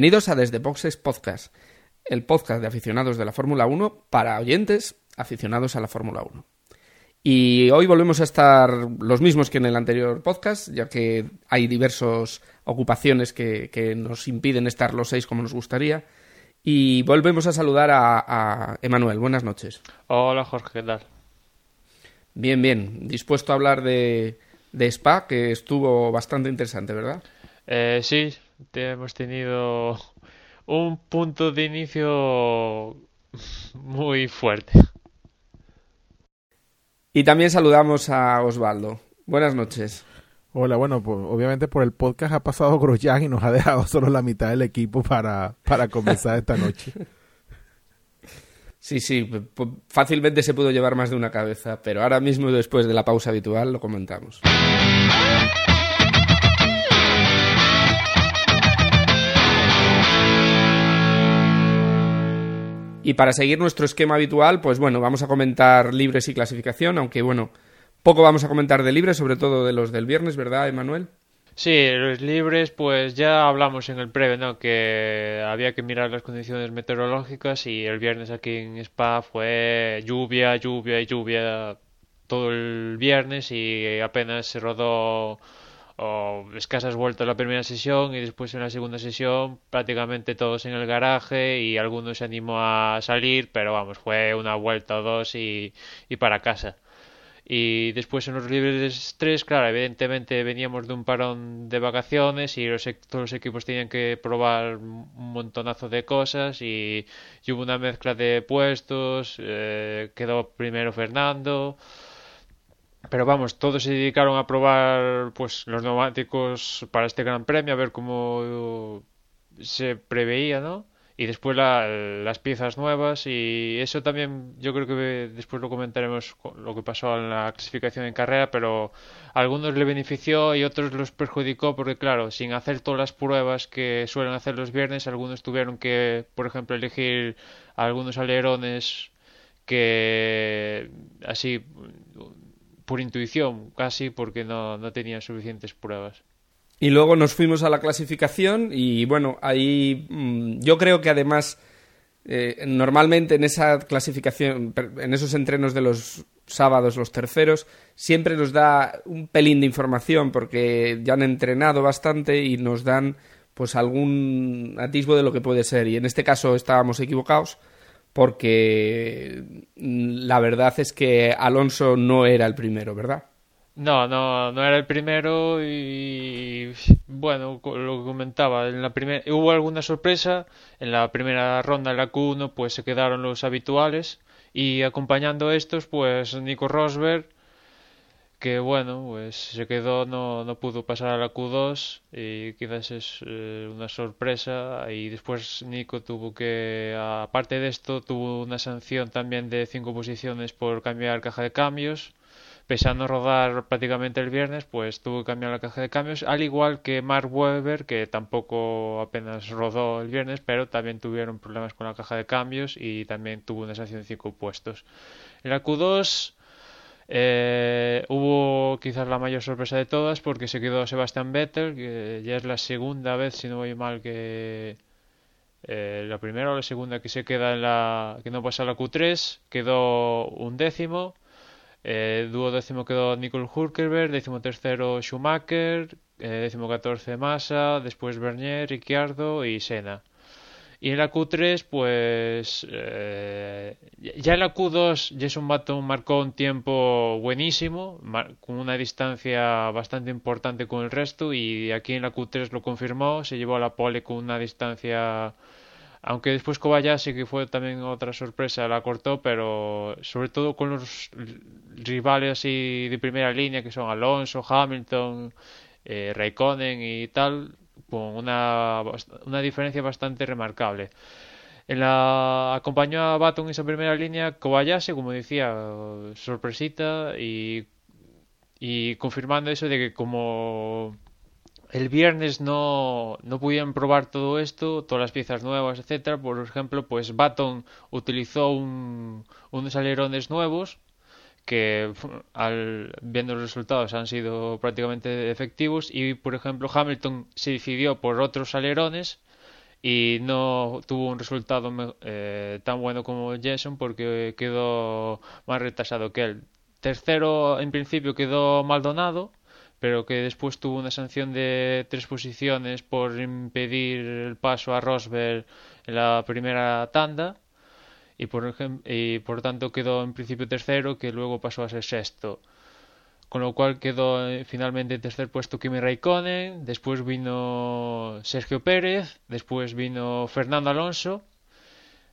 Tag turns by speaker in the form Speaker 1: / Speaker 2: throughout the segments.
Speaker 1: Bienvenidos a Desde Boxes Podcast, el podcast de aficionados de la Fórmula 1 para oyentes aficionados a la Fórmula 1. Y hoy volvemos a estar los mismos que en el anterior podcast, ya que hay diversas ocupaciones que, nos impiden estar los seis como nos gustaría. Y volvemos a saludar a, Emanuel. Buenas noches.
Speaker 2: Hola Jorge, ¿qué tal?
Speaker 1: Bien, bien. Dispuesto a hablar de, Spa, que estuvo bastante interesante, ¿verdad?
Speaker 2: Eh, sí, hemos tenido un punto de inicio muy fuerte.
Speaker 1: Y también saludamos a Osvaldo. Buenas noches.
Speaker 3: Hola, bueno, pues, obviamente por el podcast ha pasado Grosjean y nos ha dejado solo la mitad del equipo para, para comenzar esta noche.
Speaker 1: Sí, sí, fácilmente se pudo llevar más de una cabeza, pero ahora mismo después de la pausa habitual lo comentamos. Y para seguir nuestro esquema habitual, pues bueno, vamos a comentar libres y clasificación, aunque bueno, poco vamos a comentar de libres, sobre todo de los del viernes, ¿verdad, Emanuel?
Speaker 2: Sí, los libres, pues ya hablamos en el previo, ¿no? Que había que mirar las condiciones meteorológicas y el viernes aquí en Spa fue lluvia, lluvia y lluvia todo el viernes y apenas se rodó o escasas vueltas la primera sesión y después en la segunda sesión prácticamente todos en el garaje y algunos se animó a salir, pero vamos, fue una vuelta o dos y, y para casa. Y después en los libres 3, claro, evidentemente veníamos de un parón de vacaciones y los, todos los equipos tenían que probar un montonazo de cosas y, hubo una mezcla de puestos, eh, quedó primero Fernando, pero vamos, todos se dedicaron a probar pues los neumáticos para este Gran Premio, a ver cómo se preveía, ¿no? Y después las piezas nuevas y eso también yo creo que después lo comentaremos lo que pasó en la clasificación en carrera, pero a algunos le benefició y otros los perjudicó porque claro, sin hacer todas las pruebas que suelen hacer los viernes, algunos tuvieron que, por ejemplo, elegir algunos alerones que así por intuición casi porque no, no tenía suficientes pruebas.
Speaker 1: Y luego nos fuimos a la clasificación y bueno, ahí mm, yo creo que además eh, normalmente en esa clasificación, en esos entrenos de los sábados, los terceros, siempre nos da un pelín de información porque ya han entrenado bastante y nos dan pues algún atisbo de lo que puede ser. Y en este caso estábamos equivocados porque la verdad es que Alonso no era el primero, ¿verdad?
Speaker 2: No, no, no era el primero y bueno, lo que comentaba, en la primera hubo alguna sorpresa, en la primera ronda en la Q1 pues se quedaron los habituales y acompañando estos pues Nico Rosberg que bueno, pues se quedó, no, no pudo pasar a la Q2 y quizás es eh, una sorpresa y después Nico tuvo que, aparte de esto, tuvo una sanción también de cinco posiciones por cambiar caja de cambios. Pese a no rodar prácticamente el viernes, pues tuvo que cambiar la caja de cambios, al igual que Mark Webber, que tampoco apenas rodó el viernes, pero también tuvieron problemas con la caja de cambios y también tuvo una sanción de cinco puestos. En la Q2 eh, hubo quizás la mayor sorpresa de todas porque se quedó Sebastian Vettel, que ya es la segunda vez, si no voy mal, que eh, la primera o la segunda que se queda en la que no pasa la Q3, quedó un décimo. Eh, quedó Nicole Hulkerberg, décimo tercero Schumacher, eh, décimo catorce Massa, después Bernier, Ricciardo y Senna. Y en la Q3, pues eh, ya en la Q2 Jason Button marcó un tiempo buenísimo, con una distancia bastante importante con el resto, y aquí en la Q3 lo confirmó, se llevó a la pole con una distancia, aunque después Kobayashi, que fue también otra sorpresa, la cortó, pero sobre todo con los rivales así de primera línea, que son Alonso, Hamilton, eh, Raikkonen y tal, una, una diferencia bastante remarcable. En la acompañó a Baton en esa primera línea Kobayashi, como decía, sorpresita y y confirmando eso de que como el viernes no, no pudieron probar todo esto, todas las piezas nuevas, etcétera. Por ejemplo, pues Baton utilizó un, unos alerones nuevos que al viendo los resultados han sido prácticamente efectivos y por ejemplo Hamilton se decidió por otros alerones y no tuvo un resultado eh, tan bueno como Jason porque quedó más retrasado que él. Tercero en principio quedó Maldonado pero que después tuvo una sanción de tres posiciones por impedir el paso a Rosberg en la primera tanda y por, y por tanto quedó en principio tercero que luego pasó a ser sexto. Con lo cual quedó eh, finalmente en tercer puesto Kimi Raikkonen después vino Sergio Pérez después vino Fernando Alonso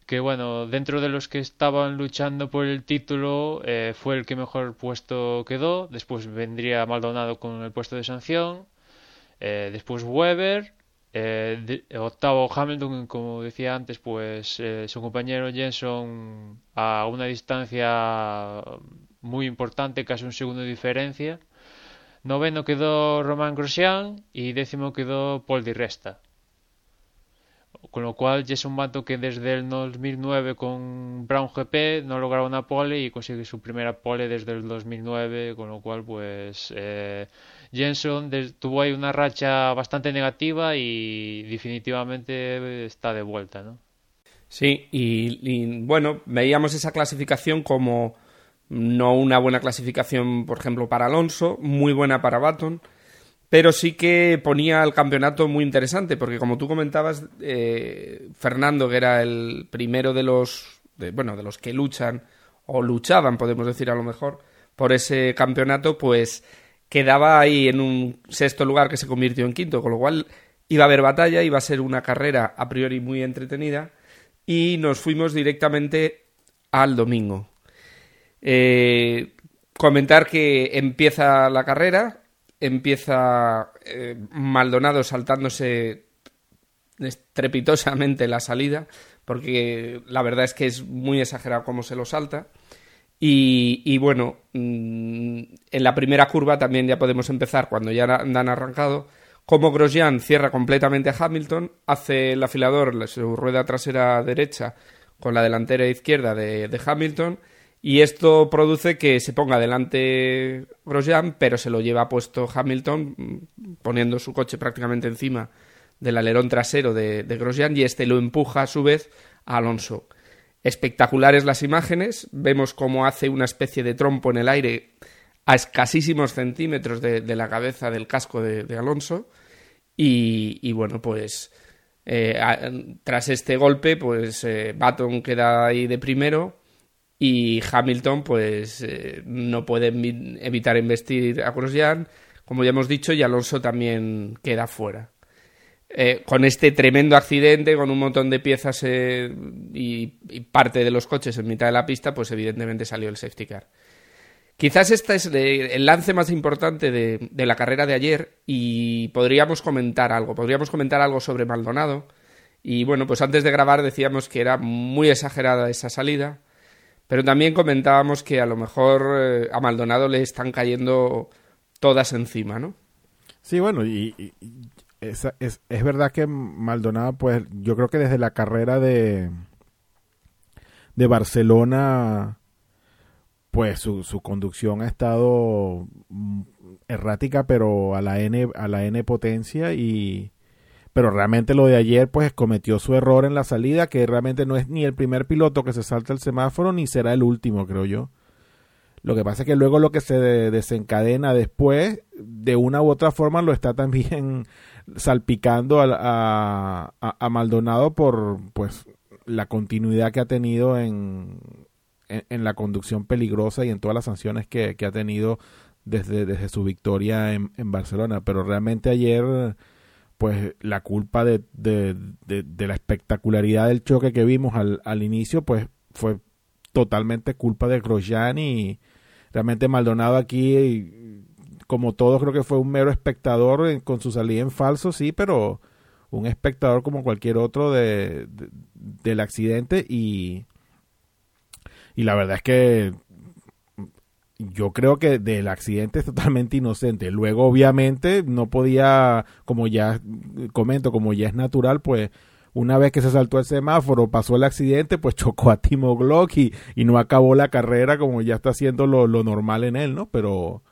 Speaker 2: que bueno, dentro de los que estaban luchando por el título eh, fue el que mejor puesto quedó, después vendría Maldonado con el puesto de sanción, eh, después Weber, eh, octavo Hamilton, como decía antes, pues su compañero Jenson a una distancia muy importante, casi un segundo de diferencia. Noveno quedó Romain Grosjean y décimo quedó Paul Di Resta. Con lo cual ya es un vato que desde el 2009 con Brown GP no lograba una pole y consigue su primera pole desde el 2009, con lo cual pues eh, Jenson tuvo ahí una racha bastante negativa y definitivamente está de vuelta, ¿no?
Speaker 1: Sí, y, bueno, veíamos esa clasificación como no una buena clasificación, por ejemplo, para Alonso, muy buena para Baton pero sí que ponía el campeonato muy interesante, porque como tú comentabas, eh, Fernando, que era el primero de los, bueno, de los que luchan, o luchaban, podemos decir a lo mejor, por ese campeonato, pues quedaba ahí en un sexto lugar que se convirtió en quinto, con lo cual iba a haber batalla, iba a ser una carrera a priori muy entretenida, y nos fuimos directamente al domingo. Eh, comentar que empieza la carrera, empieza eh, Maldonado saltándose estrepitosamente la salida, porque la verdad es que es muy exagerado cómo se lo salta. Y, bueno, mm, en la primera curva también ya podemos empezar cuando ya han arrancado. Como Grosjean cierra completamente a Hamilton, hace el afilador su rueda trasera derecha con la delantera izquierda de Hamilton y esto produce que se ponga delante Grosjean, pero se lo lleva puesto Hamilton, mm, poniendo su coche prácticamente encima del alerón trasero de, Grosjean, y este lo empuja a su vez a Alonso. Espectaculares las imágenes, vemos cómo hace una especie de trompo en el aire a escasísimos centímetros de, la cabeza del casco de, Alonso, y, bueno, pues eh, tras este golpe, pues eh, Baton queda ahí de primero y Hamilton pues eh, no puede evitar investir a Grosjean, como ya hemos dicho, y Alonso también queda fuera. Eh, con este tremendo accidente, con un montón de piezas eh, y, parte de los coches en mitad de la pista, pues evidentemente salió el safety car. Quizás este es el lance más importante de, la carrera de ayer y podríamos comentar algo, podríamos comentar algo sobre Maldonado. Y bueno, pues antes de grabar decíamos que era muy exagerada esa salida, pero también comentábamos que a lo mejor eh, a Maldonado le están cayendo todas encima, ¿no?
Speaker 3: Sí, bueno, y, es, es, verdad que Maldonado, pues yo creo que desde la carrera de, de Barcelona, pues su, su conducción ha estado mm, errática, pero a la N, a la N potencia y pero realmente lo de ayer pues cometió su error en la salida, que realmente no es ni el primer piloto que se salta el semáforo, ni será el último, creo yo. Lo que pasa es que luego lo que se desencadena después, de una u otra forma, lo está también salpicando a, a, Maldonado por pues la continuidad que ha tenido en, en, la conducción peligrosa y en todas las sanciones que, que ha tenido desde, desde su victoria en, en Barcelona. Pero realmente ayer pues la culpa de, de, de, la espectacularidad del choque que vimos al, al, inicio, pues fue totalmente culpa de Grosjean y realmente Maldonado aquí, como todos, creo que fue un mero espectador con su salida en falso, sí, pero un espectador como cualquier otro de, del accidente y, y la verdad es que yo creo que del accidente es totalmente inocente. Luego, obviamente, no podía, como ya comento, como ya es natural, pues una vez que se saltó el semáforo, pasó el accidente, pues chocó a Timo Glock y, y no acabó la carrera como ya está haciendo lo, lo, normal en él, ¿no? Pero,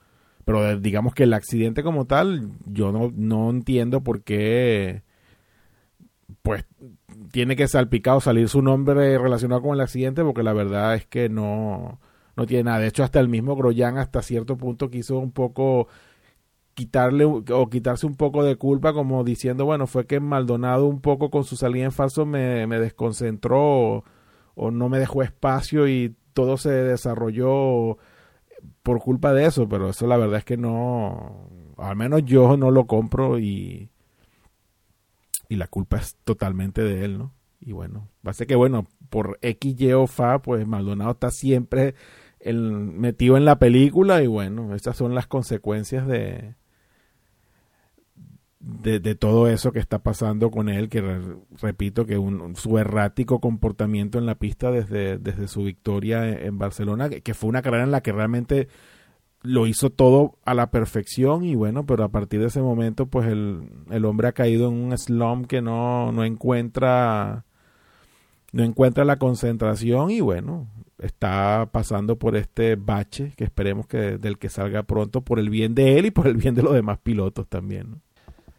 Speaker 3: pero digamos que el accidente como tal, yo no, no entiendo por qué, pues, tiene que salpicado salir su nombre relacionado con el accidente, porque la verdad es que no, no tiene nada. De hecho, hasta el mismo Groyan hasta cierto punto quiso un poco quitarle o quitarse un poco de culpa como diciendo, bueno, fue que Maldonado un poco con su salida en falso me, me desconcentró o, no me dejó espacio y todo se desarrolló por culpa de eso, pero eso la verdad es que no, al menos yo no lo compro y, y la culpa es totalmente de él, ¿no? Y bueno, va a ser que bueno, por X, Y o Fa, pues Maldonado está siempre el, metido en la película y bueno, esas son las consecuencias de, de, todo eso que está pasando con él, que repito que un, su errático comportamiento en la pista desde, desde su victoria en, Barcelona, que, fue una carrera en la que realmente lo hizo todo a la perfección y bueno, pero a partir de ese momento pues el, el hombre ha caído en un slump que no, no encuentra no encuentra la concentración y bueno, está pasando por este bache que esperemos que del que salga pronto por el bien de él y por el bien de los demás pilotos también. ¿no?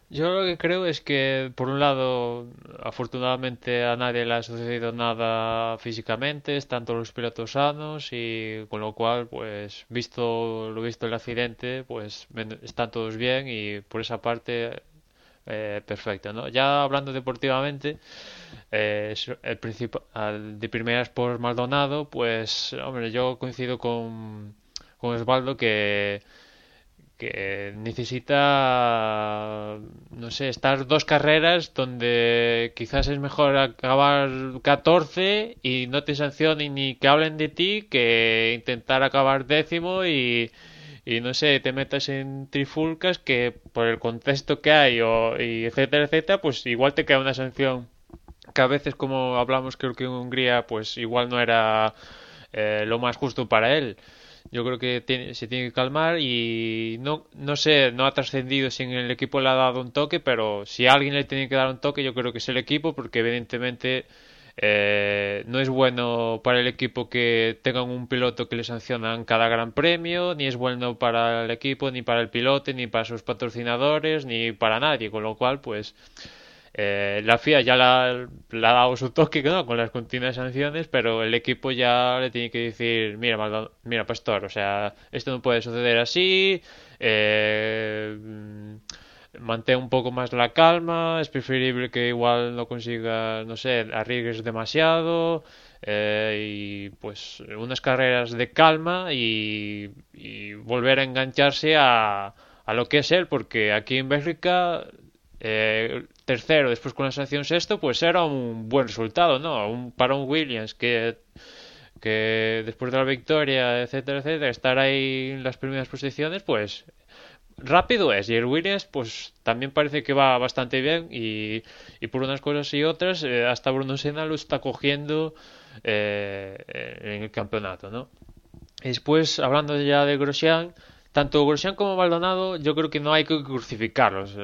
Speaker 2: Yo lo que creo es que, por un lado, afortunadamente a nadie le ha sucedido nada físicamente, están todos los pilotos sanos y con lo cual, pues, visto lo visto el accidente, pues están todos bien y por esa parte eh, perfecto, ¿no? Ya hablando deportivamente, eh, el principal de primeras por Maldonado, pues, hombre, yo coincido con, con Osvaldo que que necesita, no sé, estar dos carreras donde quizás es mejor acabar 14 y no te sancionen ni que hablen de ti que intentar acabar décimo y, y no sé, te metas en trifulcas que por el contexto que hay o, y etcétera, etcétera, pues igual te queda una sanción. Que a veces como hablamos creo que en Hungría pues igual no era eh, lo más justo para él yo creo que tiene, se tiene que calmar y no, no sé, no ha trascendido si en el equipo le ha dado un toque, pero si alguien le tiene que dar un toque, yo creo que es el equipo, porque evidentemente eh, no es bueno para el equipo que tengan un piloto que le sancionan cada gran premio, ni es bueno para el equipo, ni para el piloto, ni para sus patrocinadores, ni para nadie, con lo cual, pues eh, la FIA ya la, ha dado su toque con las continuas sanciones, pero el equipo ya le tiene que decir, mira, mira, pastor, o sea, esto no puede suceder así, eh, mantén un poco más la calma, es preferible que igual no consiga, no sé, arriesgues demasiado, eh, y pues unas carreras de calma y, volver a engancharse a, a lo que es él, porque aquí en Bélgica eh, tercero, después con la sanción sexto, pues era un buen resultado, ¿no? Un, para un Williams que, que después de la victoria, etcétera, etcétera, estar ahí en las primeras posiciones, pues rápido es. Y el Williams, pues también parece que va bastante bien y, y por unas cosas y otras, eh, hasta Bruno Senna lo está cogiendo eh, en el campeonato, ¿no? Después, hablando ya de Grosjean, tanto Grosjean como Maldonado, yo creo que no hay que crucificarlos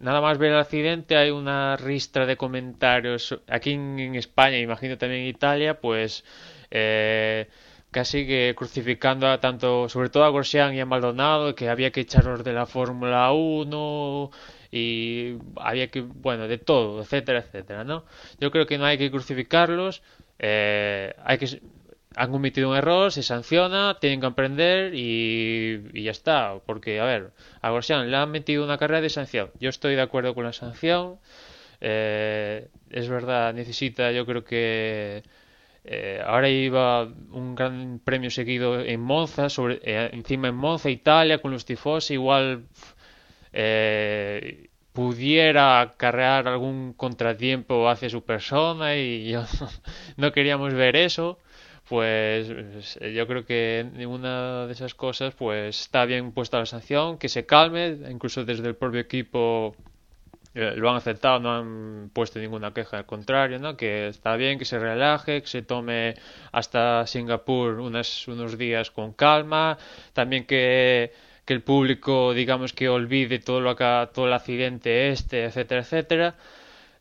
Speaker 2: nada más ver el accidente hay una ristra de comentarios aquí en, España, imagino también en Italia, pues eh, casi que crucificando a tanto, sobre todo a Grosjean y a Maldonado, que había que echarlos de la Fórmula 1 y había que, bueno, de todo, etcétera, etcétera, ¿no? Yo creo que no hay que crucificarlos, eh, hay que han cometido un error, se sanciona, tienen que aprender y, ya está. Porque, a ver, a Grosjean le han metido una carrera de sanción. Yo estoy de acuerdo con la sanción. Eh, es verdad, necesita, yo creo que eh, ahora iba un gran premio seguido en Monza, sobre, eh, encima en Monza, Italia, con los tifosi, igual pudiera carrear algún contratiempo hacia su persona y yo no queríamos ver eso pues eh, yo creo que ninguna de esas cosas pues está bien puesta la sanción, que se calme, incluso desde el propio equipo eh, lo han aceptado, no han puesto ninguna queja, al contrario, ¿no? Que está bien, que se relaje, que se tome hasta Singapur unos días con calma, también que, que el público, digamos, que olvide todo lo acá, todo el accidente este, etcétera, etcétera.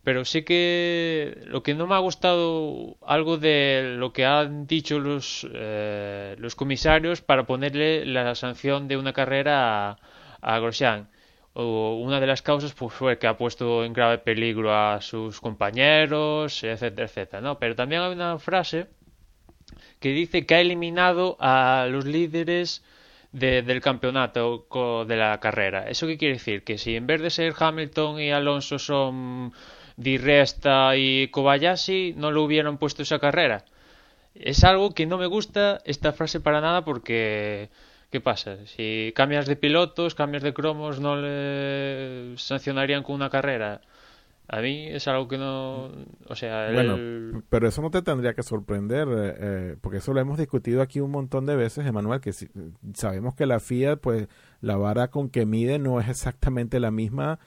Speaker 2: Pero sí que lo que no me ha gustado algo de lo que han dicho los, eh, los comisarios para ponerle la sanción de una carrera a, a Grosjean una de las causas pues, fue que ha puesto en grave peligro a sus compañeros, etcétera, etcétera, ¿no? Pero también hay una frase que dice que ha eliminado a los líderes del campeonato de la carrera. ¿Eso qué quiere decir? Que si en vez de ser Hamilton y Alonso son Di Resta y Kobayashi, no lo hubieran puesto esa carrera. Es algo que no me gusta esta frase para nada porque ¿Qué pasa? Si cambias de pilotos, cambias de cromos, no le sancionarían con una carrera. A mí es algo que no. O sea.
Speaker 3: Pero eso no te tendría que sorprender, eh, eh, porque eso lo hemos discutido aquí un montón de veces, Emanuel, que sabemos que la FIA, pues la vara con que mide no es exactamente la misma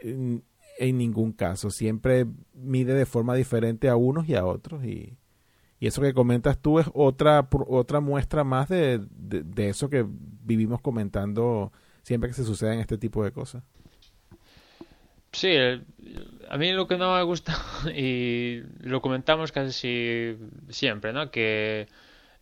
Speaker 3: en, en ningún caso. Siempre mide de forma diferente a unos y a otros. Y, y eso que comentas tú es otra, otra muestra más de, de, eso que vivimos comentando siempre que se suceden este tipo de cosas.
Speaker 2: Sí, a mí lo que no me gusta, y lo comentamos casi siempre, ¿no? Que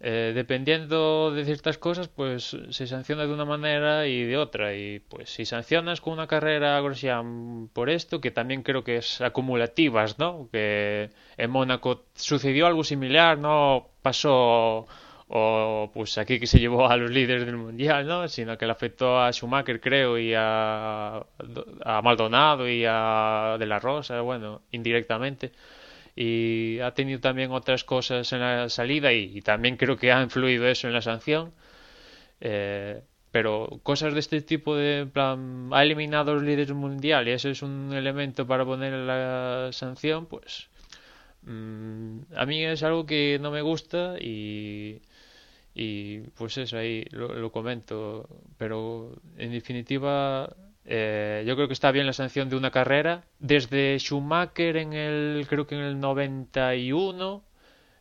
Speaker 2: eh, dependiendo de ciertas cosas, pues se sanciona de una manera y de otra. Y pues si sancionas con una carrera Grosjean por esto, que también creo que es acumulativas, ¿no? Que en Mónaco sucedió algo similar, no pasó o pues aquí que se llevó a los líderes del mundial, ¿no? Sino que le afectó a Schumacher, creo, y a, a Maldonado y a De la Rosa, bueno, indirectamente y ha tenido también otras cosas en la salida y, también creo que ha influido eso en la sanción. Eh, pero cosas de este tipo de plan ha eliminado los líderes mundiales eso es un elemento para poner la sanción pues mm, a mí es algo que no me gusta y y pues eso ahí lo comento pero en definitiva eh, yo creo que está bien la sanción de una carrera. Desde Schumacher en el, creo que en el 91,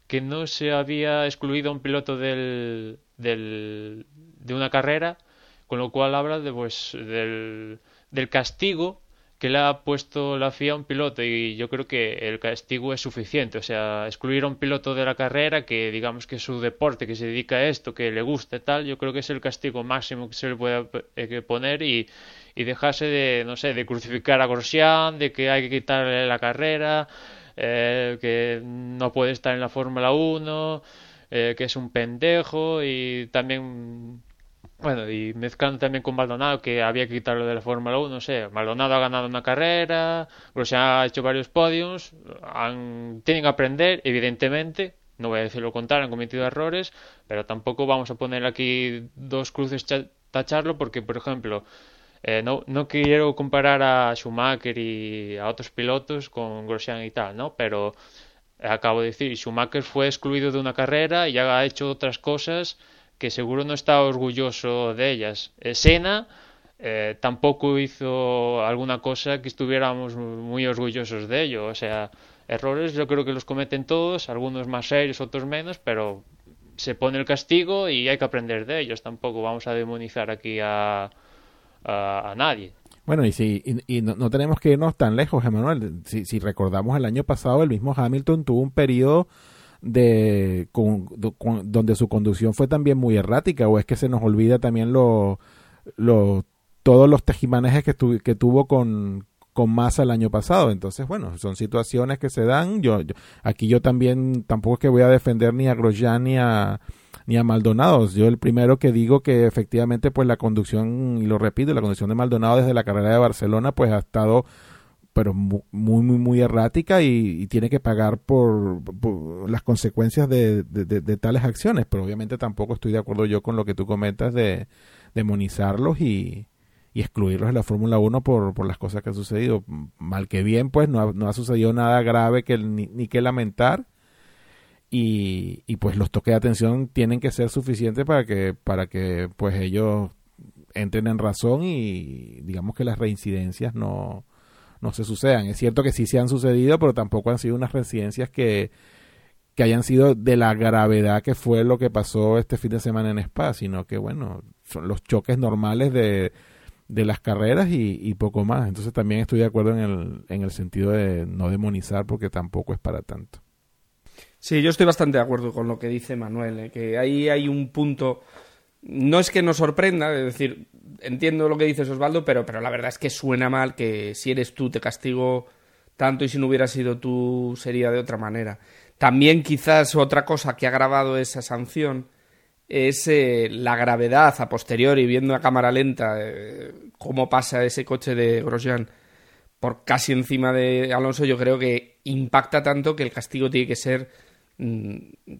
Speaker 2: que no se había excluido a un piloto del, de una carrera, con lo cual habla de, pues, del, castigo que le ha puesto la FIA a un piloto y yo creo que el castigo es suficiente. O sea, excluir a un piloto de la carrera que digamos que es su deporte, que se dedica a esto, que le gusta tal, yo creo que es el castigo máximo que se le puede eh, poner y, y dejarse de, no sé, de crucificar a Grosjean, de que hay que quitarle la carrera, eh, que no puede estar en la Fórmula 1, eh, que es un pendejo y también bueno, y mezclando también con Maldonado, que había que quitarlo de la Fórmula 1, no sé, Maldonado ha ganado una carrera, Grosjean ha hecho varios podios, han, tienen que aprender, evidentemente, no voy a decir lo contrario, han cometido errores, pero tampoco vamos a poner aquí dos cruces tacharlo, porque, por ejemplo, eh, no, no quiero comparar a Schumacher y a otros pilotos con Grosjean y tal, ¿no? Pero acabo de decir, Schumacher fue excluido de una carrera y ha hecho otras cosas que seguro no está orgulloso de ellas. Eh, Senna eh, tampoco hizo alguna cosa que estuviéramos muy orgullosos de ello. O sea, errores yo creo que los cometen todos, algunos más serios, otros menos, pero se pone el castigo y hay que aprender de ellos. Tampoco vamos a demonizar aquí a, a, nadie.
Speaker 3: Bueno, y si y, no, tenemos que irnos tan lejos, Emanuel. Si, si recordamos el año pasado, el mismo Hamilton tuvo un periodo de donde su conducción fue también muy errática, o es que se nos olvida también lo, lo todos los tejimanejes que, que tuvo con, con masa el año pasado. Entonces, bueno, son situaciones que se dan. Yo, aquí yo también tampoco es que voy a defender ni a Grosjean ni a ni a Maldonado. Yo el primero que digo que efectivamente pues la conducción, y lo repito, la conducción de Maldonado desde la carrera de Barcelona pues ha estado pero muy, muy, muy errática y, tiene que pagar por, las consecuencias de, tales acciones. Pero obviamente tampoco estoy de acuerdo yo con lo que tú comentas de demonizarlos y, excluirlos de la Fórmula 1 por, por las cosas que han sucedido. Mal que bien, pues no ha, no ha sucedido nada grave que ni que lamentar y, y pues los toques de atención tienen que ser suficientes para que para que pues ellos entren en razón y digamos que las reincidencias no no se sucedan. Es cierto que sí se han sucedido, pero tampoco han sido unas residencias que, que hayan sido de la gravedad que fue lo que pasó este fin de semana en Spa, sino que, bueno, son los choques normales de, de las carreras y, poco más. Entonces también estoy de acuerdo en el, en el sentido de no demonizar porque tampoco es para tanto.
Speaker 1: Sí, yo estoy bastante de acuerdo con lo que dice Manuel, ¿eh? que ahí hay un punto, no es que nos sorprenda, es decir, entiendo lo que dices Osvaldo, pero, pero la verdad es que suena mal que si eres tú te castigo tanto y si no hubiera sido tú sería de otra manera. También quizás otra cosa que ha agravado esa sanción es eh, la gravedad a posteriori, viendo a cámara lenta eh, cómo pasa ese coche de Grosjean por casi encima de Alonso, yo creo que impacta tanto que el castigo tiene que ser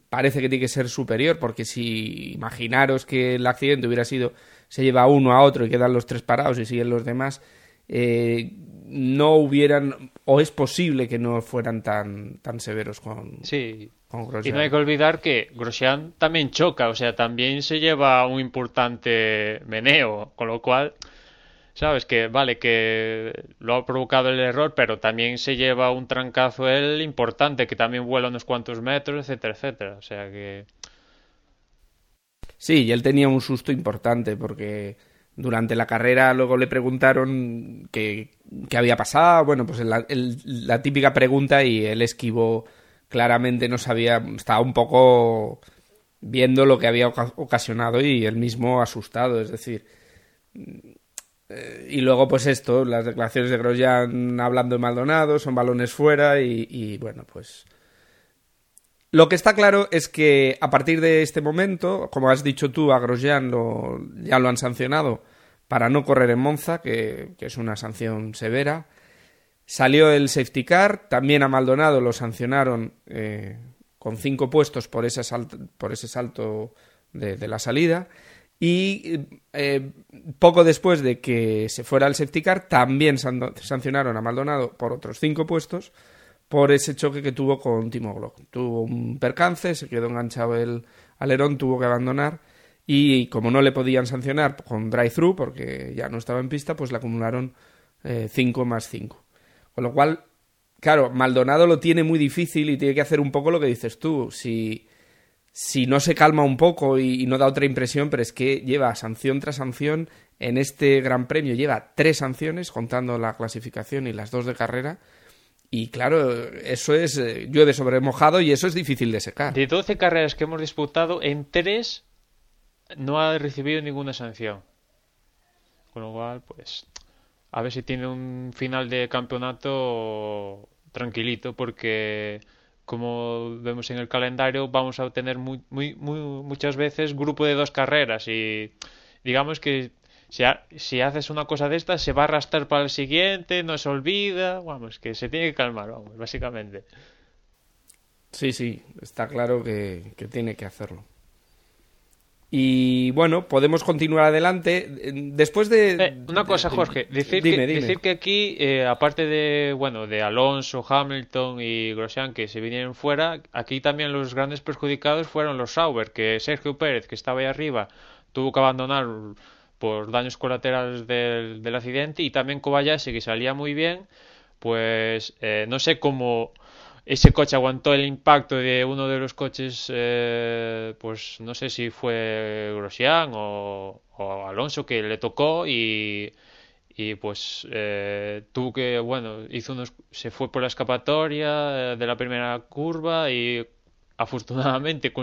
Speaker 1: parece que tiene que ser superior, porque si imaginaros que el accidente hubiera sido se lleva uno a otro y quedan los tres parados y siguen los demás, eh, no hubieran, o es posible que no fueran tan, tan severos con,
Speaker 2: sí. Y no hay que olvidar que Grosjean también choca, o sea, también se lleva un importante meneo, con lo cual, sabes que, vale, que lo ha provocado el error, pero también se lleva un trancazo él importante, que también vuela unos cuantos metros, etcétera, etcétera, o sea que...
Speaker 1: Sí, y él tenía un susto importante porque durante la carrera luego le preguntaron qué, había pasado, bueno, pues la típica pregunta y él esquivó claramente no sabía, estaba un poco viendo lo que había ocasionado y él mismo asustado, es decir, y luego pues esto, las declaraciones de Grosjean hablando de Maldonado, son balones fuera y, bueno, pues lo que está claro es que a partir de este momento, como has dicho tú, a Grosjean lo, ya lo han sancionado para no correr en Monza, que, es una sanción severa. Salió el safety car, también a Maldonado lo sancionaron eh, con cinco puestos por ese salto, por ese salto de, la salida. Y eh, poco después de que se fuera el safety car, también sancionaron a Maldonado por otros cinco puestos por ese choque que tuvo con Timo Glock. Tuvo un percance, se quedó enganchado el alerón, tuvo que abandonar y como no le podían sancionar con drive-thru porque ya no estaba en pista, pues le acumularon 5 eh, más 5. Con lo cual, claro, Maldonado lo tiene muy difícil y tiene que hacer un poco lo que dices tú. Si, si no se calma un poco y, no da otra impresión, pero es que lleva sanción tras sanción. En este Gran Premio lleva tres sanciones, contando la clasificación y las dos de carrera. Y claro, eso es eh, llueve sobre mojado y eso es difícil de secar.
Speaker 2: De 12 carreras que hemos disputado, en tres no ha recibido ninguna sanción. Con lo cual, pues a ver si tiene un final de campeonato tranquilito porque como vemos en el calendario vamos a tener muy, muy, muchas veces grupo de dos carreras y digamos que si, si, haces una cosa de estas se va a arrastrar para el siguiente, no se olvida, vamos, que se tiene que calmar, vamos, básicamente.
Speaker 1: Sí, sí, está claro que tiene que hacerlo. Y bueno, podemos continuar adelante. Después de.
Speaker 2: Eh, una cosa, Jorge. Decir, que, decir que aquí, eh, aparte de bueno de Alonso, Hamilton y Grosjean que se vinieron fuera, aquí también los grandes perjudicados fueron los Sauber, que Sergio Pérez, que estaba ahí arriba, tuvo que abandonar por daños colaterales del, del accidente, y también Kobayashi, que salía muy bien, pues eh, no sé cómo ese coche aguantó el impacto de uno de los coches, eh, pues no sé si fue Grosjean o, Alonso que le tocó y, pues eh, tuvo que, bueno, hizo unos, se fue por la escapatoria eh, de la primera curva y afortunadamente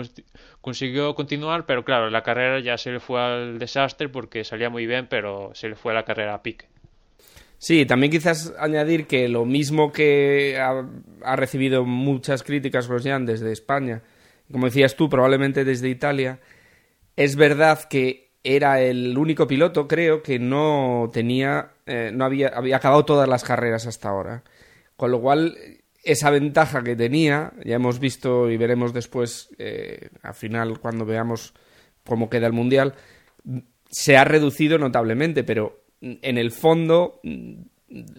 Speaker 2: consiguió continuar, pero claro, la carrera ya se le fue al desastre porque salía muy bien, pero se le fue la carrera a pique.
Speaker 1: Sí, también quizás añadir que lo mismo que ha, recibido muchas críticas Grosjean desde España, como decías tú, probablemente desde Italia, es verdad que era el único piloto, creo, que no tenía, eh, no había, había acabado todas las carreras hasta ahora. Con lo cual, esa ventaja que tenía, ya hemos visto y veremos después, eh, al final, cuando veamos cómo queda el Mundial, se ha reducido notablemente, pero en el fondo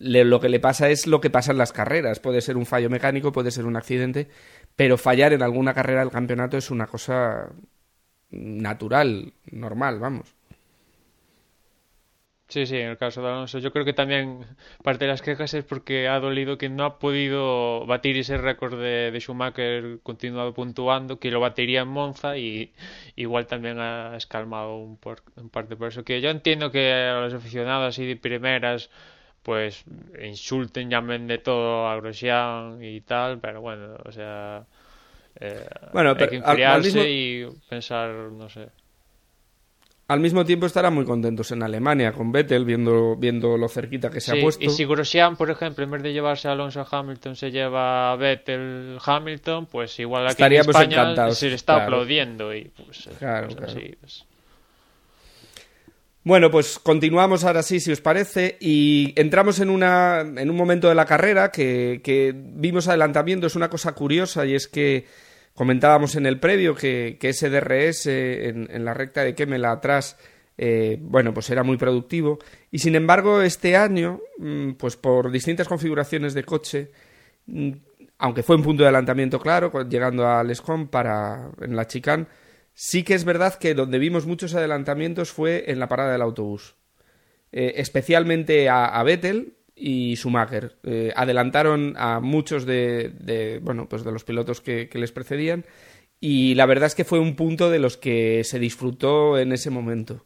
Speaker 1: lo que le pasa es lo que pasa en las carreras. Puede ser un fallo mecánico, puede ser un accidente, pero fallar en alguna carrera del campeonato es una cosa natural, normal, vamos.
Speaker 2: Sí, sí, en el caso de Alonso. Yo creo que también parte de las quejas es porque ha dolido que no ha podido batir ese récord de, de Schumacher continuado puntuando, que lo batería en Monza y igual también ha escalmado un, por, un parte por eso. Que yo entiendo que a los aficionados así de primeras pues insulten, llamen de todo a Grosjean y tal, pero bueno, o sea, eh,
Speaker 1: Bueno,
Speaker 2: hay
Speaker 1: pero
Speaker 2: que
Speaker 1: al- al
Speaker 2: enfriarse
Speaker 1: mismo-
Speaker 2: y pensar, no sé.
Speaker 1: Al mismo tiempo estarán muy contentos en Alemania con Vettel, viendo, viendo lo cerquita que se
Speaker 2: Sí,
Speaker 1: ha puesto.
Speaker 2: y si Grosjean, por ejemplo, en vez de llevarse a Alonso Hamilton, se lleva a Vettel Hamilton, pues igual aquí
Speaker 1: Estaríamos
Speaker 2: en España se le está
Speaker 1: claro.
Speaker 2: aplaudiendo y pues,
Speaker 1: Claro,
Speaker 2: pues
Speaker 1: claro.
Speaker 2: así, pues.
Speaker 1: Bueno, pues continuamos ahora sí, si os parece, y entramos en, una, en un momento de la carrera que, que vimos adelantamiento. Es una cosa curiosa y es que comentábamos en el previo que, que ese DRS en, la recta de Kemmel atrás, eh, bueno, pues era muy productivo. Y sin embargo, este año, mm, pues por distintas configuraciones de coche, mm, aunque fue un punto de adelantamiento claro, llegando a Lescom para en la chicane, sí que es verdad que donde vimos muchos adelantamientos fue en la parada del autobús. Eh, especialmente a, a Vettel y Schumacher. Eh, adelantaron a muchos de, de, bueno, pues de los pilotos que, les precedían y la verdad es que fue un punto de los que se disfrutó en ese momento.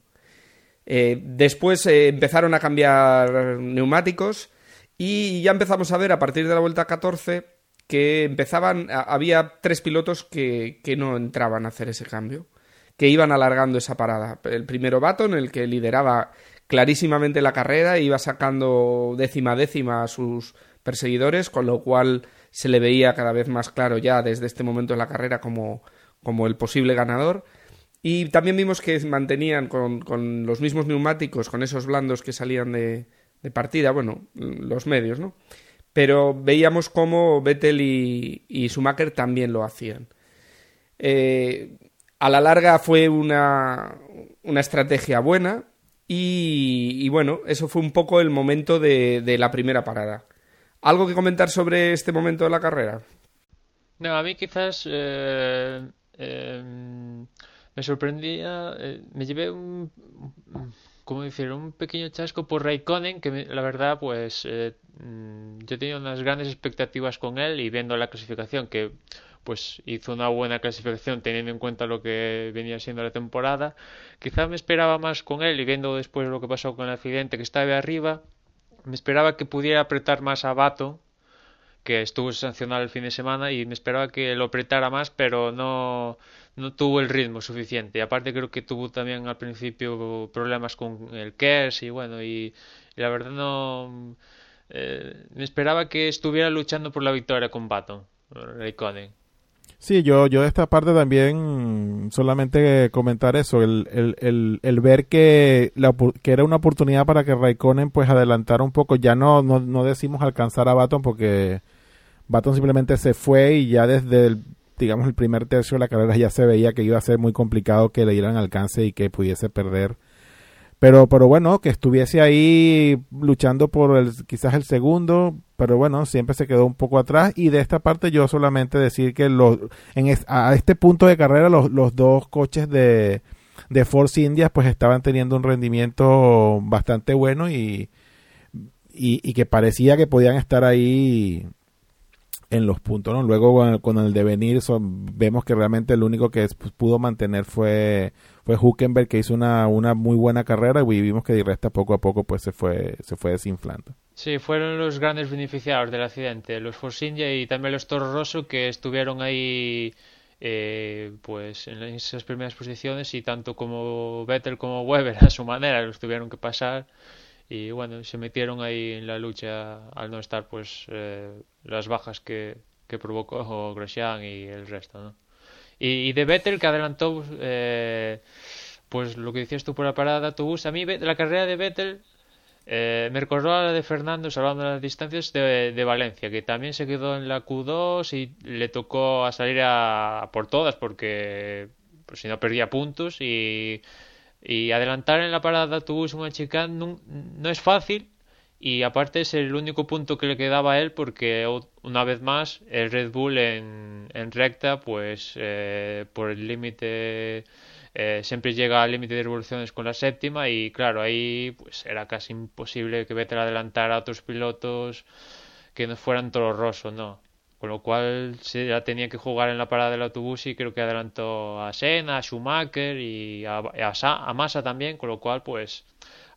Speaker 1: Eh, después eh, empezaron a cambiar neumáticos y ya empezamos a ver a partir de la vuelta 14 que empezaban, había tres pilotos que, que no entraban a hacer ese cambio, que iban alargando esa parada. El primero Baton, el que lideraba clarísimamente la carrera, iba sacando décima a décima a sus perseguidores, con lo cual se le veía cada vez más claro ya desde este momento en la carrera como, como el posible ganador. Y también vimos que mantenían con, con los mismos neumáticos, con esos blandos que salían de, de partida, bueno, los medios, ¿no? Pero veíamos cómo Vettel y, y Schumacher también lo hacían. Eh, a la larga fue una, una estrategia buena y, bueno, eso fue un poco el momento de, la primera parada. ¿Algo que comentar sobre este momento de la carrera?
Speaker 2: No, a mí quizás eh, eh, me sorprendía, eh, me llevé un, ¿cómo decir? Un pequeño chasco por Raikkonen, que la verdad, pues eh, mm, yo tenía unas grandes expectativas con él y viendo la clasificación, que pues hizo una buena clasificación teniendo en cuenta lo que venía siendo la temporada, quizás me esperaba más con él y viendo después lo que pasó con el accidente que estaba arriba, me esperaba que pudiera apretar más a Bato que estuvo sancionado el fin de semana y me esperaba que lo apretara más, pero no, no tuvo el ritmo suficiente. Aparte creo que tuvo también al principio problemas con el KERS y bueno, y, la verdad no... eh, me esperaba que estuviera luchando por la victoria con Baton, Raikkonen.
Speaker 3: Sí, yo, yo de esta parte también solamente comentar eso, el, el, el, el ver que, la, que era una oportunidad para que Raikkonen pues adelantara un poco, ya no, no, no decimos alcanzar a Baton porque Baton simplemente se fue y ya desde el, digamos el primer tercio de la carrera ya se veía que iba a ser muy complicado que le dieran alcance y que pudiese perder. Pero, pero bueno, que estuviese ahí luchando por el, quizás el segundo, pero bueno, siempre se quedó un poco atrás. Y de esta parte yo solamente decir que los, en a este punto de carrera los, los dos coches de, de Force India pues estaban teniendo un rendimiento bastante bueno y, y, que parecía que podían estar ahí en los puntos, ¿no? Luego con el, devenir son- vemos que realmente el único que pudo mantener fue fue Huckenberg que hizo una, una muy buena carrera y vimos que poco a poco pues se fue se fue desinflando.
Speaker 2: Sí, fueron los grandes beneficiados del accidente, los Force y también los Toro Rosso que estuvieron ahí eh, pues en esas primeras posiciones y tanto como Vettel como Weber a su manera los tuvieron que pasar y bueno, se metieron ahí en la lucha al no estar pues eh, las bajas que, que provocó Grosjean y el resto, ¿no? Y, de Vettel que adelantó eh, pues lo que decías tú por la parada de autobús, a mí la carrera de Vettel eh, me recordó a la de Fernando, hablando de las distancias de, de Valencia, que también se quedó en la Q2 y le tocó a salir a, por todas porque pues, si no perdía puntos. Y, y adelantar en la parada de autobús una chicane no, no es fácil y aparte es el único punto que le quedaba a él porque una vez más el Red Bull en, en recta pues eh, por el límite eh, siempre llega al límite de revoluciones con la séptima y claro, ahí pues era casi imposible que Vettel adelantara a otros pilotos que no fueran Rosso, ¿no? Con lo cual se ya tenía que jugar en la parada del autobús y creo que adelantó a Senna, a Schumacher y a, a, Massa también, con lo cual pues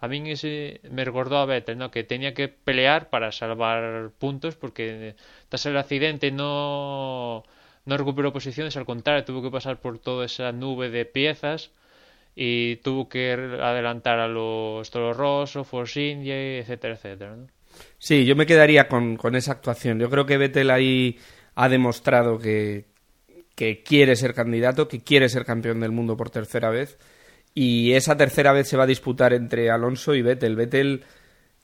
Speaker 2: a mí me recordó a Vettel. Que tenía que pelear para salvar puntos porque tras el accidente no no recuperó posiciones, al contrario, tuvo que pasar por toda esa nube de piezas y tuvo que adelantar a los Toro Rosso, Force India, etcétera, etcétera.
Speaker 1: Sí, yo me quedaría con, esa actuación. Yo creo que Vettel ahí ha demostrado que quiere ser candidato, que quiere ser campeón del mundo por tercera vez. Y esa tercera vez se va a disputar entre Alonso y Vettel. Vettel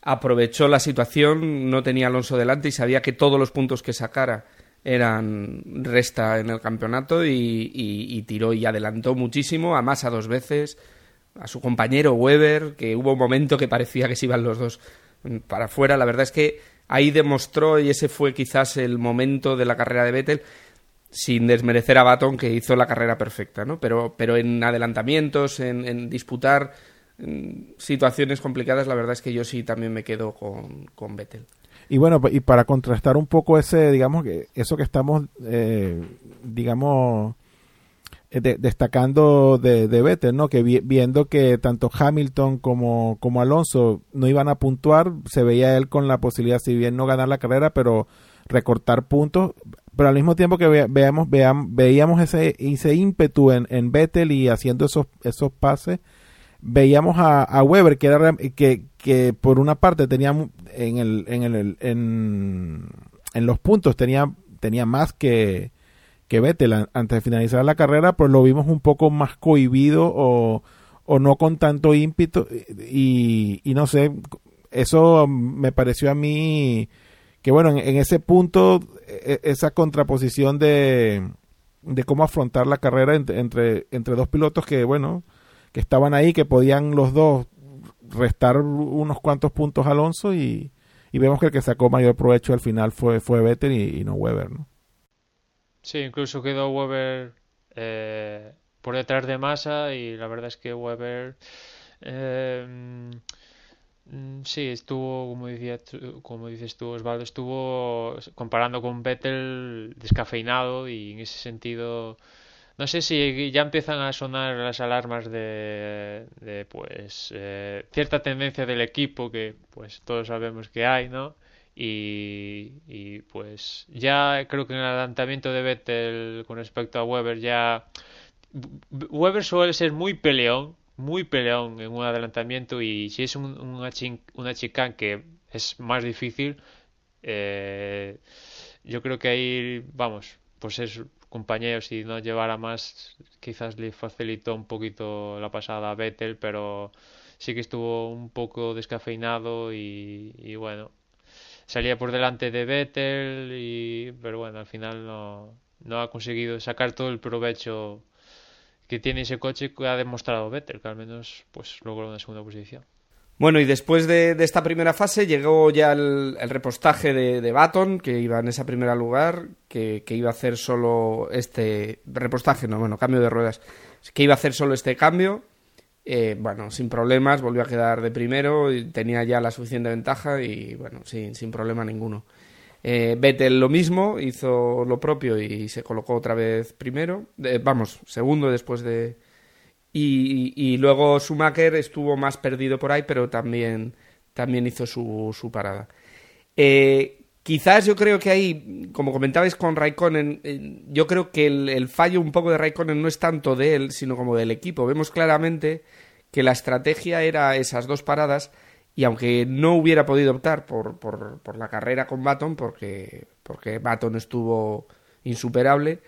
Speaker 1: aprovechó la situación, no tenía Alonso delante y sabía que todos los puntos que sacara eran resta en el campeonato y, tiró y adelantó muchísimo a Massa dos veces, a su compañero Weber, que hubo un momento que parecía que se iban los dos para afuera. La verdad es que ahí demostró, y ese fue quizás el momento de la carrera de Vettel, sin desmerecer a Baton, que hizo la carrera perfecta, ¿no? Pero, pero en adelantamientos, en, disputar situaciones complicadas, la verdad es que yo sí también me quedo con, con Vettel.
Speaker 3: Y bueno, y para contrastar un poco ese, digamos, que eso que estamos, eh, digamos, eh, destacando de, de Vettel, ¿no? Que viendo que tanto Hamilton como, como Alonso no iban a puntuar, se veía él con la posibilidad, si bien no ganar la carrera, pero recortar puntos, pero al mismo tiempo que veamos, veamos, veíamos ese, ese ímpetu en, Vettel y haciendo esos, pases, veíamos a, a Weber que era que, que por una parte tenía en el en el en, los puntos tenía tenía más que Vettel antes de finalizar la carrera pero lo vimos un poco más cohibido o, o no con tanto ímpetu y, y no sé eso me pareció a mí que bueno en, ese punto e, e, esa contraposición de de cómo afrontar la carrera entre, entre, entre dos pilotos que bueno que estaban ahí, que podían los dos restar unos cuantos puntos a Alonso y, vemos que el que sacó mayor provecho al final fue, fue Vettel y, no Weber, ¿no?
Speaker 2: Sí, incluso quedó Weber eh, por detrás de Massa y la verdad es que Weber eh, sí estuvo como decía como dices tú Osvaldo estuvo comparando con Vettel descafeinado y en ese sentido no sé si ya empiezan a sonar las alarmas de, de pues eh, cierta tendencia del equipo que pues todos sabemos que hay, ¿no? Y, y, pues ya creo que en el adelantamiento de Vettel con respecto a Weber ya Weber suele ser muy peleón, muy peleón en un adelantamiento y si es un, una, una chicane que es más difícil, eh, yo creo que ahí, vamos, pues es compañeros y no llevara más, quizás le facilitó un poquito la pasada a Vettel, pero sí que estuvo un poco descafeinado y, bueno, salía por delante de Vettel, y, pero bueno, al final no, no ha conseguido sacar todo el provecho que tiene ese coche que ha demostrado Vettel, que al menos pues logró una segunda posición.
Speaker 1: Bueno, y después de, esta primera fase llegó ya el, repostaje de, de, Baton, que iba en ese primer lugar, que, iba a hacer solo este repostaje, no, bueno, cambio de ruedas, que iba a hacer solo este cambio. Eh, bueno, sin problemas, volvió a quedar de primero, y tenía ya la suficiente ventaja y bueno, sin problema ninguno. Eh, Vettel lo mismo, hizo lo propio y se colocó otra vez primero, vamos, segundo después de, y, luego Schumacher estuvo más perdido por ahí, pero también, también hizo su, su parada. Eh, quizás yo creo que ahí, como comentabais con Raikkonen, eh, yo creo que el, fallo un poco de Raikkonen no es tanto de él, sino como del equipo. Vemos claramente que la estrategia era esas dos paradas y aunque no hubiera podido optar por, por, por la carrera con Baton, porque, porque Baton estuvo insuperable,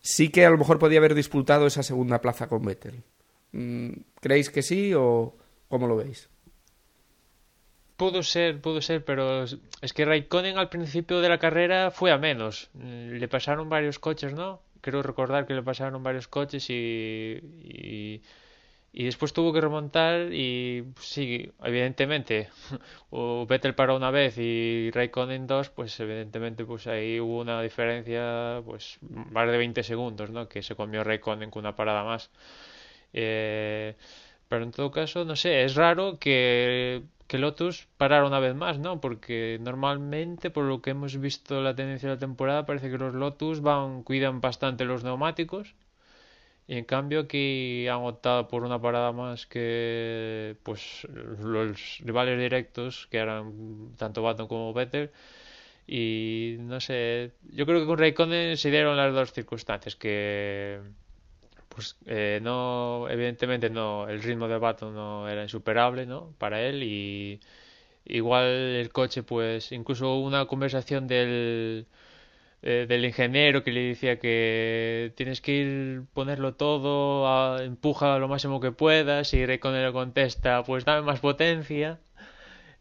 Speaker 1: sí que a lo mejor podía haber disputado esa segunda plaza con Vettel. Mm, ¿Creéis que sí o cómo lo veis?
Speaker 2: Pudo ser, pudo ser, pero es que Raikkonen al principio de la carrera fue a menos. Mm, le pasaron varios coches, ¿no? Creo recordar que le pasaron varios coches y, y, después tuvo que remontar y sí, evidentemente, o Vettel paró una vez y Raikkonen dos, pues evidentemente pues ahí hubo una diferencia pues más de 20 segundos, ¿no? Que se comió Raikkonen con una parada más. Eh, pero en todo caso, no sé, es raro que, que Lotus parara una vez más, ¿no? Porque normalmente, por lo que hemos visto la tendencia de la temporada, parece que los Lotus van, cuidan bastante los neumáticos. Y en cambio aquí han optado por una parada más que pues los rivales directos, que eran tanto Baton como Vettel. Y no sé, yo creo que con Raikkonen se dieron las dos circunstancias, que pues eh, no, evidentemente no, el ritmo de Baton no era insuperable, ¿no? Para él y igual el coche, pues incluso una conversación del eh, del ingeniero que le decía que tienes que ir ponerlo todo, empuja lo máximo que puedas y le contesta pues dame más potencia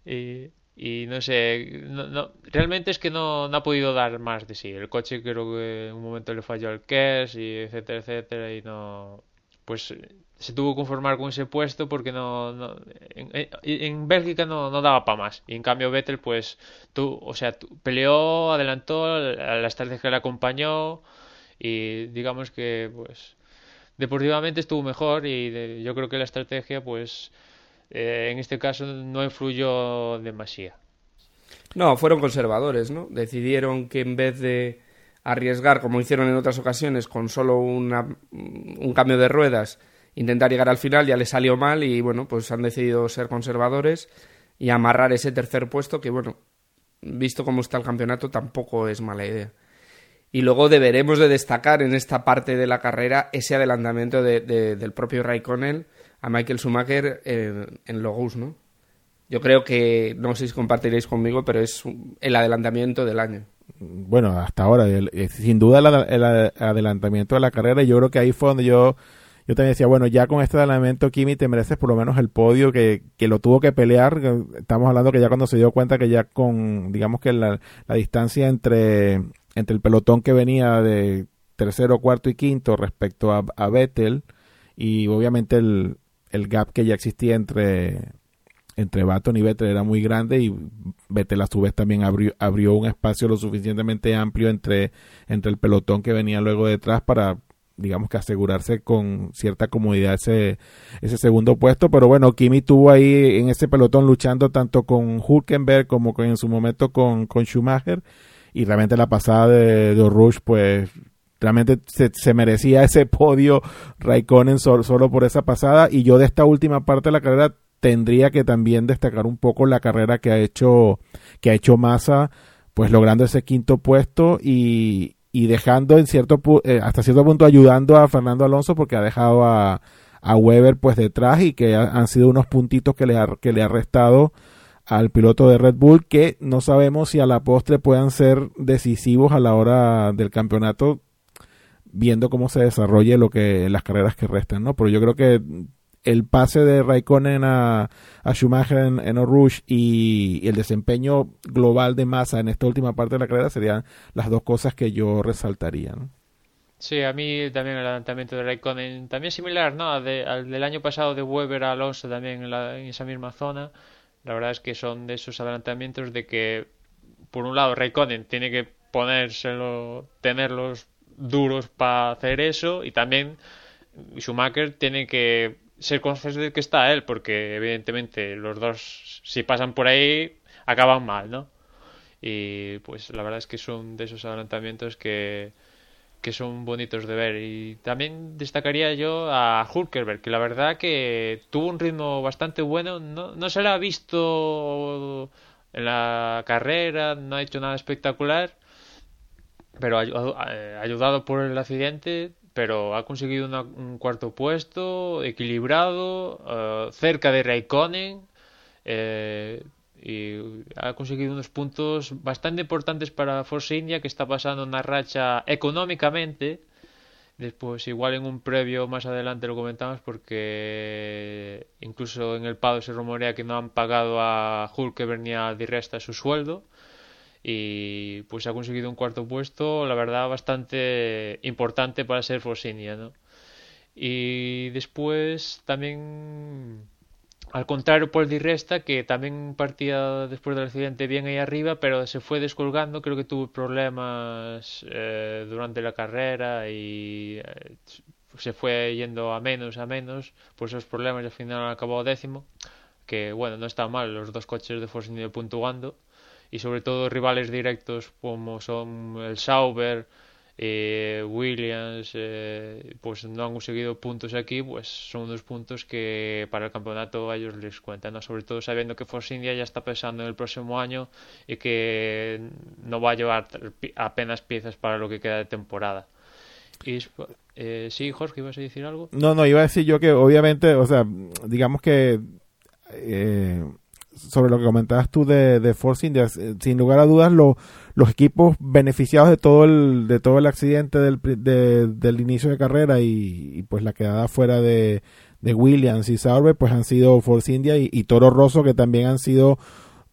Speaker 2: y, y no sé, no, realmente es que no, no, ha podido dar más de sí. El coche creo que en un momento le falló el KERS y etcétera, etcétera y no, pues se tuvo que conformar con ese puesto porque no, no en, en, Bélgica no, no daba para más. Y en cambio Vettel pues tú o sea tú, peleó adelantó a la estrategia le acompañó y digamos que pues deportivamente estuvo mejor y de, yo creo que la estrategia pues eh, en este caso no influyó demasiado.
Speaker 1: No fueron conservadores no decidieron que en vez de arriesgar como hicieron en otras ocasiones con solo una, un cambio de ruedas intentar llegar al final, ya le salió mal y bueno, pues han decidido ser conservadores y amarrar ese tercer puesto que bueno, visto cómo está el campeonato tampoco es mala idea. Y luego deberemos de destacar en esta parte de la carrera ese adelantamiento de, del propio Raikkonen a Michael Schumacher en, en Logus, ¿no? Yo creo que, no sé si compartiréis conmigo, pero es el adelantamiento del año.
Speaker 3: Bueno, hasta ahora, eh, sin duda el, el adelantamiento de la carrera, yo creo que ahí fue donde yo yo también decía, bueno, ya con este elemento Kimi te mereces por lo menos el podio que, que lo tuvo que pelear. Estamos hablando que ya cuando se dio cuenta que ya con, digamos que la, la distancia entre, entre el pelotón que venía de tercero, cuarto y quinto respecto a, a Vettel y obviamente el, el gap que ya existía entre, entre Baton y Vettel era muy grande y Vettel a su vez también abrió, abrió un espacio lo suficientemente amplio entre, entre el pelotón que venía luego detrás para digamos que asegurarse con cierta comodidad ese, ese segundo puesto. Pero bueno, Kimi tuvo ahí en ese pelotón luchando tanto con Hulkenberg como en su momento con, con Schumacher. Y realmente la pasada de, de Rush, pues realmente se, se, merecía ese podio Raikkonen solo, solo por esa pasada. Y yo de esta última parte de la carrera tendría que también destacar un poco la carrera que ha hecho, que ha hecho Massa, pues logrando ese quinto puesto y, y dejando en cierto eh, hasta cierto punto ayudando a Fernando Alonso porque ha dejado a, a Weber pues detrás y que han sido unos puntitos que le ha, que le ha restado al piloto de Red Bull que no sabemos si a la postre puedan ser decisivos a la hora del campeonato viendo cómo se desarrolle lo que las carreras que restan, ¿no? Pero yo creo que el pase de Raikkonen a, Schumacher en, en y, el desempeño global de Massa en esta última parte de la carrera serían las dos cosas que yo resaltaría. ¿no?
Speaker 2: Sí, a mí también el adelantamiento de Raikkonen, también similar ¿no? al, del año pasado de Weber a Alonso también en, la, en esa misma zona. La verdad es que son de esos adelantamientos de que, por un lado, Raikkonen tiene que ponérselo, tenerlos duros para hacer eso y también Schumacher tiene que ser consciente de que está él, porque evidentemente los dos, si pasan por ahí, acaban mal, ¿no? Y pues la verdad es que son de esos adelantamientos que, que son bonitos de ver. Y también destacaría yo a Hulkerberg, que la verdad que tuvo un ritmo bastante bueno. No, no se le ha visto en la carrera, no ha hecho nada espectacular, pero ayudado por el accidente pero ha conseguido un cuarto puesto, equilibrado, uh, cerca de Raikkonen, eh, y ha conseguido unos puntos bastante importantes para Force India, que está pasando una racha económicamente. Después, igual en un previo más adelante lo comentamos, porque incluso en el Pado se rumorea que no han pagado a Hulk ni a Di Resta su sueldo y pues ha conseguido un cuarto puesto, la verdad, bastante importante para ser Forsinia, ¿no? Y después también, al contrario, Paul Di Resta, que también partía después del accidente bien ahí arriba, pero se fue descolgando, creo que tuvo problemas eh, durante la carrera y eh, se fue yendo a menos, a menos, por esos problemas y al final acabó décimo, que bueno, no está mal los dos coches de Force India puntuando, y sobre todo rivales directos como son el Sauber, eh, Williams eh, pues no han conseguido puntos aquí, pues son unos puntos que para el campeonato a ellos les cuentan, ¿no? sobre todo sabiendo que Force India ya está pensando en el próximo año y que no va a llevar apenas piezas para lo que queda de temporada. Y eh, sí, Jorge, ¿ibas a decir algo?
Speaker 3: No, no, iba a decir yo que obviamente, o sea, digamos que eh, sobre lo que comentabas tú de, de Force India, sin lugar a dudas, los equipos beneficiados de todo el, de todo el accidente del, del inicio de carrera y, pues la quedada fuera de, de Williams y Sauber, pues han sido Force India y, Toro Rosso, que también han sido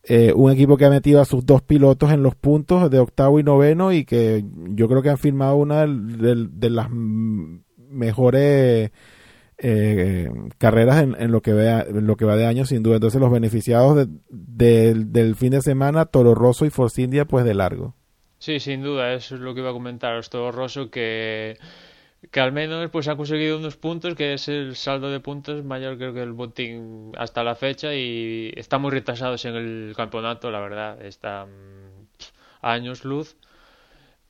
Speaker 3: eh, un equipo que ha metido a sus dos pilotos en los puntos de octavo y noveno y que yo creo que han firmado una de las mejores eh, carreras en, lo que vea, lo que va de año sin duda. Entonces los beneficiados del fin de semana Toro Rosso y Force India pues de largo.
Speaker 2: Sí sin duda eso es lo que iba a comentar Toro Rosso que que al menos pues ha conseguido unos puntos que es el saldo de puntos mayor creo que el botín hasta la fecha y estamos retrasados en el campeonato la verdad. Está años luz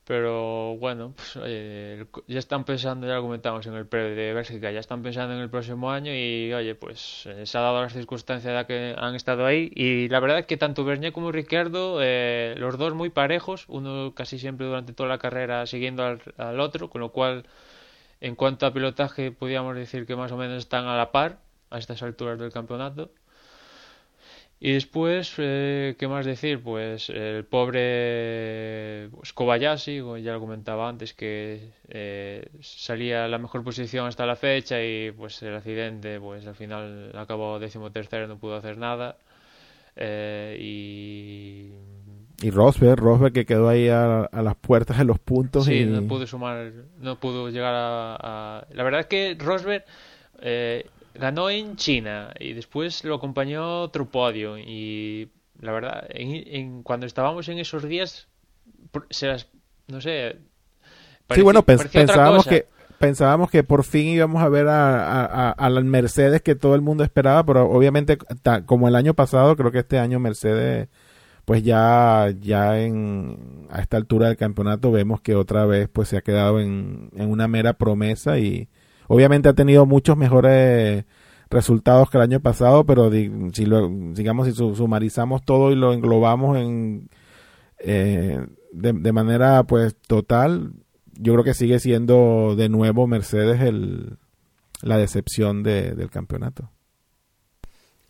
Speaker 2: pero bueno, pues, ya están pensando, ya lo comentamos en el pre de Bélgica, ya están pensando en el próximo año y oye, pues eh, se ha dado las circunstancias de que han estado ahí y la verdad es que tanto Bernier como Ricciardo, eh, los dos muy parejos, uno casi siempre durante toda la carrera siguiendo al, al otro, con lo cual en cuanto a pilotaje podríamos decir que más o menos están a la par a estas alturas del campeonato. Y después, eh, ¿qué más decir? Pues el pobre pues, Kobayashi, ya lo comentaba antes, que eh, salía a la mejor posición hasta la fecha y pues el accidente, pues al final acabó decimotercero, no pudo hacer nada. Eh, y
Speaker 3: y Rosberg, Rosberg que quedó ahí a, las puertas de los puntos.
Speaker 2: Sí, no pudo sumar, no pudo llegar a... La verdad es que Rosberg eh, ganó en China y después lo acompañó otro podio y la verdad en, cuando estábamos en esos días no sé
Speaker 3: sí bueno pensábamos que pensábamos que por fin íbamos a ver a, a, las Mercedes que todo el mundo esperaba pero obviamente como el año pasado creo que este año Mercedes pues ya ya en a esta altura del campeonato vemos que otra vez pues se ha quedado en, en una mera promesa y Obviamente ha tenido muchos mejores resultados que el año pasado, pero si lo, digamos, si sumarizamos todo y lo englobamos en eh, de, manera pues total, yo creo que sigue siendo de nuevo Mercedes el, la decepción del campeonato.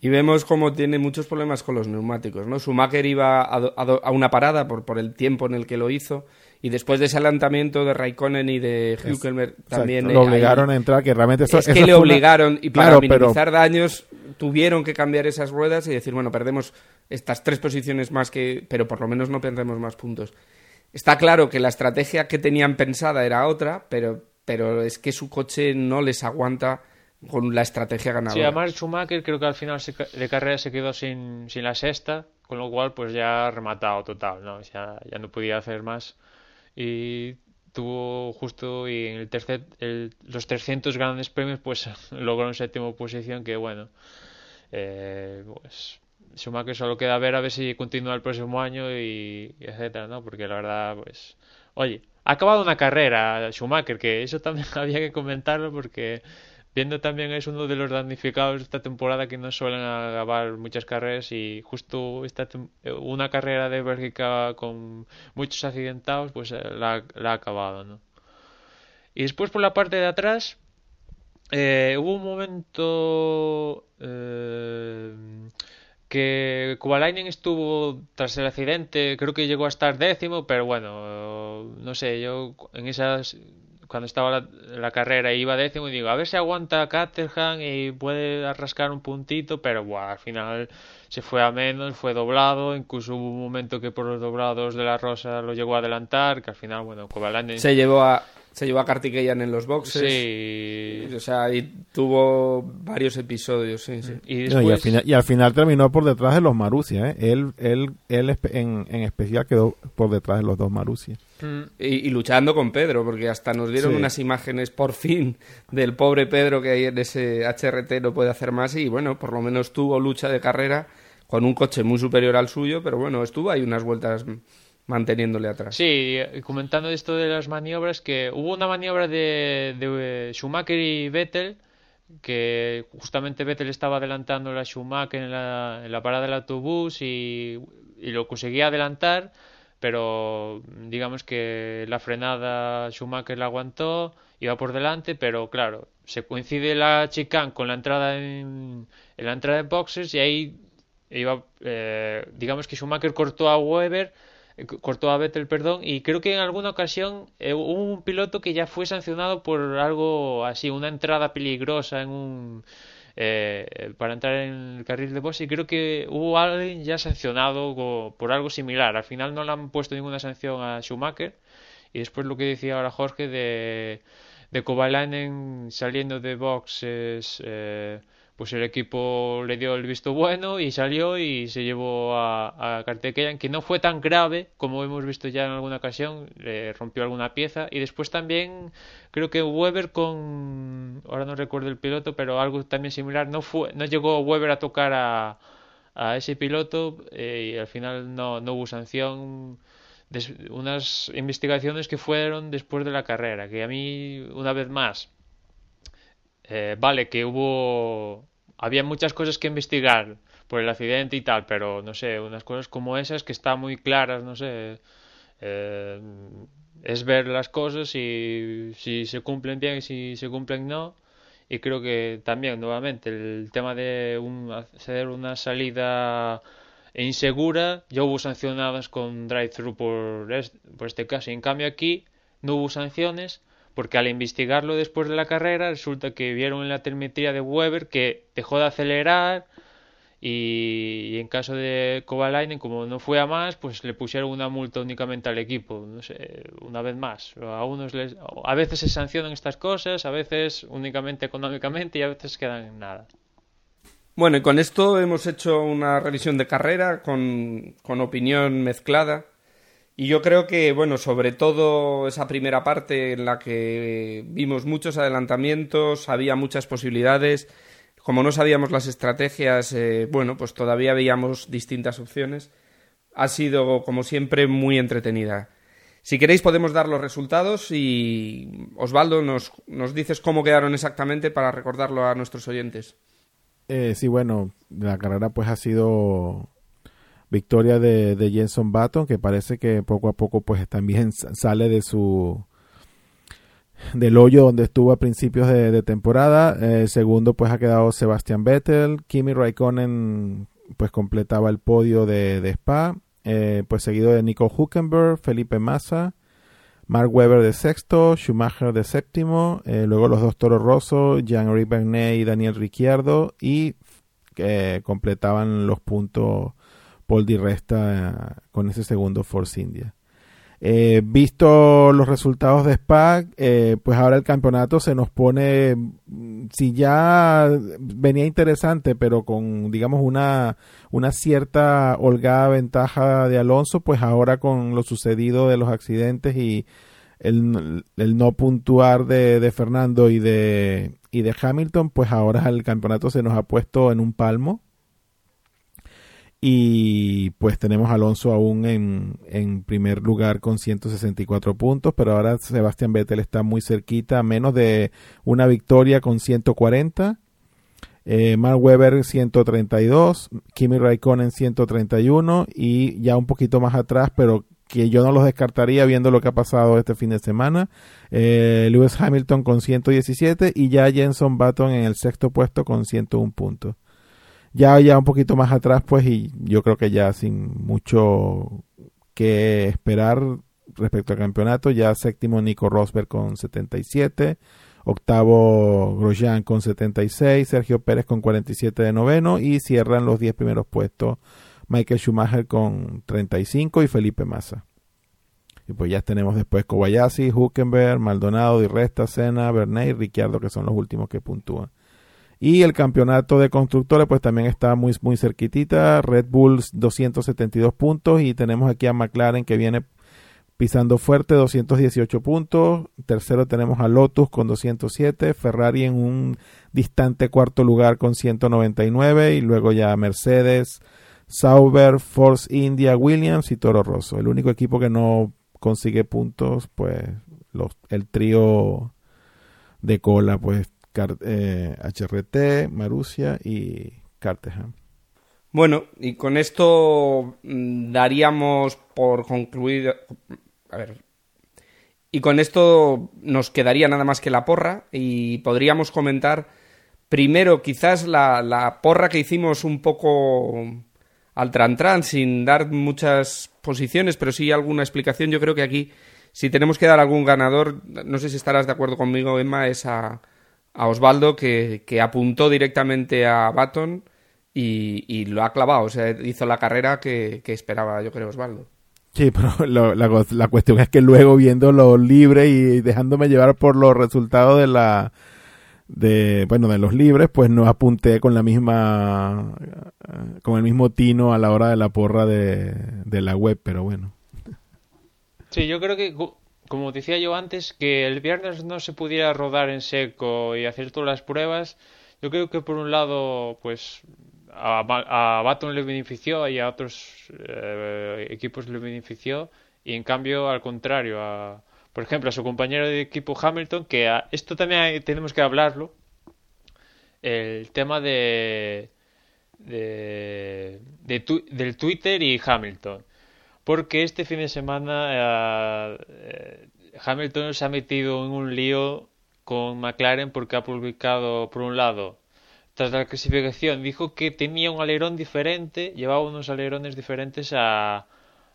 Speaker 1: Y vemos cómo tiene muchos problemas con los neumáticos, ¿no? Schumacher iba a, a, una parada por, por el tiempo en el que lo hizo y después de ese adelantamiento de Raikkonen y de Hülkenberg también...
Speaker 3: lo obligaron a entrar, que realmente...
Speaker 1: Eso, es que le obligaron y para minimizar daños tuvieron que cambiar esas ruedas y decir, bueno, perdemos estas tres posiciones más que... pero por lo menos no perdemos más puntos. Está claro que la estrategia que tenían pensada era otra, pero, pero es que su coche no les aguanta con la estrategia ganadora.
Speaker 2: Sí, además Schumacher creo que al final de carrera se quedó sin, sin la sexta, con lo cual pues ya ha rematado total, ¿no? Ya, ya no podía hacer más y tuvo justo y en el tercer los 300 grandes premios pues logró en séptima posición que bueno eh, pues Schumacher solo queda ver a ver si continúa el próximo año y etcétera no porque la verdad pues oye ha acabado una carrera Schumacher que eso también había que comentarlo porque Viendo también es uno de los damnificados de esta temporada que no suelen acabar muchas carreras y justo esta una carrera de Bélgica con muchos accidentados pues eh, la, ha acabado, ¿no? Y después por la parte de atrás eh, hubo un momento eh, que Kovalainen estuvo tras el accidente, creo que llegó a estar décimo, pero bueno, no sé, yo en esas cuando estaba la, carrera iba décimo y digo, a ver si aguanta Caterham y puede rascar un puntito, pero bueno, al final se fue a menos, fue doblado, incluso hubo un momento que por los doblados de la Rosa lo llegó a adelantar, que al final, bueno.
Speaker 1: Se llevó a, Se llevó a Kartikeyan en los boxes.
Speaker 2: Sí.
Speaker 1: O sea, y tuvo varios episodios, sí, sí.
Speaker 2: Y
Speaker 3: No, y, al final, y al final terminó por detrás de los Marussia. ¿eh? Él, él, él en, en especial quedó por detrás de los dos Marussia.
Speaker 2: Mm,
Speaker 1: Y, y luchando con Pedro, porque hasta nos dieron
Speaker 3: Sí.
Speaker 1: unas imágenes por fin del pobre Pedro que ahí en ese HRT no puede hacer más y bueno, por lo menos tuvo lucha de carrera con un coche muy superior al suyo, pero bueno, estuvo ahí unas vueltas manteniéndole atrás.
Speaker 2: Sí, comentando esto de las maniobras, que hubo una maniobra de, de Schumacher y Vettel, que justamente Vettel estaba adelantando a Schumacher en la, en la parada del autobús y, y lo conseguía adelantar, pero digamos que la frenada Schumacher la aguantó, iba por delante, pero claro, se coincide la chicane con la entrada en, en la entrada de boxes y ahí iba, eh, digamos que Schumacher cortó a Weber eh, cortó a Vettel, perdón, y creo que en alguna ocasión eh, hubo un piloto que ya fue sancionado por algo así, una entrada peligrosa en un eh, para entrar en el carril de box y creo que hubo alguien ya sancionado por algo similar. Al final no le han puesto ninguna sanción a Schumacher y después lo que decía ahora Jorge de de saliendo de boxes eh, pues el equipo le dio el visto bueno y salió y se llevó a, a Kartikeyan, que no fue tan grave como hemos visto ya en alguna ocasión, le rompió alguna pieza y después también creo que Weber con, ahora no recuerdo el piloto, pero algo también similar, no fue, no llegó Weber a tocar a, a ese piloto eh, y al final no, no hubo sanción. Unas investigaciones que fueron después de la carrera, que a mí, una vez más, eh, vale, que hubo. Había muchas cosas que investigar por el accidente y tal, pero no sé, unas cosas como esas que están muy claras, no sé. eh, es ver las cosas y si se cumplen bien y si se cumplen no. Y creo que también, nuevamente, el tema de hacer una salida insegura, ya hubo sancionadas con drive-thru por, es- por este caso. Y en cambio aquí no hubo sanciones porque al investigarlo después de la carrera resulta que vieron en la telemetría de Weber que dejó de acelerar y, en caso de Kovalainen como no fue a más pues le pusieron una multa únicamente al equipo no sé una vez más a unos les, a veces se sancionan estas cosas a veces únicamente económicamente y a veces quedan en nada
Speaker 1: Bueno, y con esto hemos hecho una revisión de carrera con, con opinión mezclada. Y yo creo que, bueno, sobre todo esa primera parte en la que vimos muchos adelantamientos, había muchas posibilidades. Como no sabíamos las estrategias, eh, bueno, pues todavía veíamos distintas opciones. Ha sido, como siempre, muy entretenida. Si queréis podemos dar los resultados y Osvaldo nos, nos dices cómo quedaron exactamente para recordarlo a nuestros oyentes.
Speaker 3: Eh, sí, bueno, la carrera pues ha sido victoria de, de Jenson Button, que parece que poco a poco pues también sa- sale de su del hoyo donde estuvo a principios de, temporada. Eh, segundo pues ha quedado Sebastian Vettel, Kimi Raikkonen pues completaba el podio de, de Spa, eh, pues seguido de Nico Huckenberg, Felipe Massa, Mark Webber de sexto, Schumacher de séptimo, eh, luego los dos Toro Rosso, Jean-Henri y Daniel Ricciardo y eh, completaban los puntos Paul Di Resta eh, con ese segundo Force India. Eh, visto los resultados de Spa, eh, pues ahora el campeonato se nos pone, mm, si ya venía interesante, pero con, digamos, una, una cierta holgada ventaja de Alonso, pues ahora con lo sucedido de los accidentes y el, el no puntuar de, de Fernando y de, y de Hamilton, pues ahora el campeonato se nos ha puesto en un palmo y pues tenemos a Alonso aún en, en primer lugar con 164 puntos, pero ahora Sebastián Vettel está muy cerquita, menos de una victoria con 140. Eh, Mark Webber 132, Kimi Raikkonen 131 y ya un poquito más atrás, pero que yo no los descartaría viendo lo que ha pasado este fin de semana. Eh, Lewis Hamilton con 117 y ya Jenson Button en el sexto puesto con 101 puntos ya ya un poquito más atrás pues y yo creo que ya sin mucho que esperar respecto al campeonato ya séptimo Nico Rosberg con 77 octavo Grosjean con 76 Sergio Pérez con 47 de noveno y cierran los 10 primeros puestos Michael Schumacher con 35 y Felipe Massa Y pues ya tenemos después Kobayashi, Huckenberg, Maldonado, Di Resta, Senna, Bernet y Ricciardo, que son los últimos que puntúan. Y el campeonato de constructores, pues también está muy, muy cerquitita. Red Bulls 272 puntos. Y tenemos aquí a McLaren que viene pisando fuerte, 218 puntos. Tercero tenemos a Lotus con 207. Ferrari en un distante cuarto lugar con 199. Y luego ya Mercedes, Sauber, Force India, Williams y Toro Rosso. El único equipo que no consigue puntos, pues los, el trío de cola, pues HRT, eh, Marusia y Carteham.
Speaker 1: Bueno, y con esto mm, daríamos por concluido. A ver. Y con esto nos quedaría nada más que la porra y podríamos comentar primero quizás la, porra que hicimos un poco al tran sin dar muchas posiciones, pero sí alguna explicación. Yo creo que aquí, si tenemos que dar algún ganador, no sé si estarás de acuerdo conmigo, Emma, es a, Osvaldo, que, apuntó directamente a Baton y, lo ha clavado. O sea, hizo la carrera que, esperaba, yo creo, Osvaldo.
Speaker 3: Sí, pero la, la, cuestión es que luego viéndolo libre y dejándome llevar por los resultados de la de bueno de los libres pues no apunté con la misma con el mismo tino a la hora de la porra de, de la web pero bueno
Speaker 2: sí yo creo que como decía yo antes que el viernes no se pudiera rodar en seco y hacer todas las pruebas yo creo que por un lado pues a, a Baton le benefició y a otros eh, equipos le benefició y en cambio al contrario a por ejemplo, a su compañero de equipo Hamilton, que esto también tenemos que hablarlo, el tema de, de, del Twitter y Hamilton. Porque este fin de semana eh, Hamilton se ha metido en un lío con McLaren porque ha publicado, por un lado, tras la clasificación, dijo que tenía un alerón diferente, llevaba unos alerones diferentes a,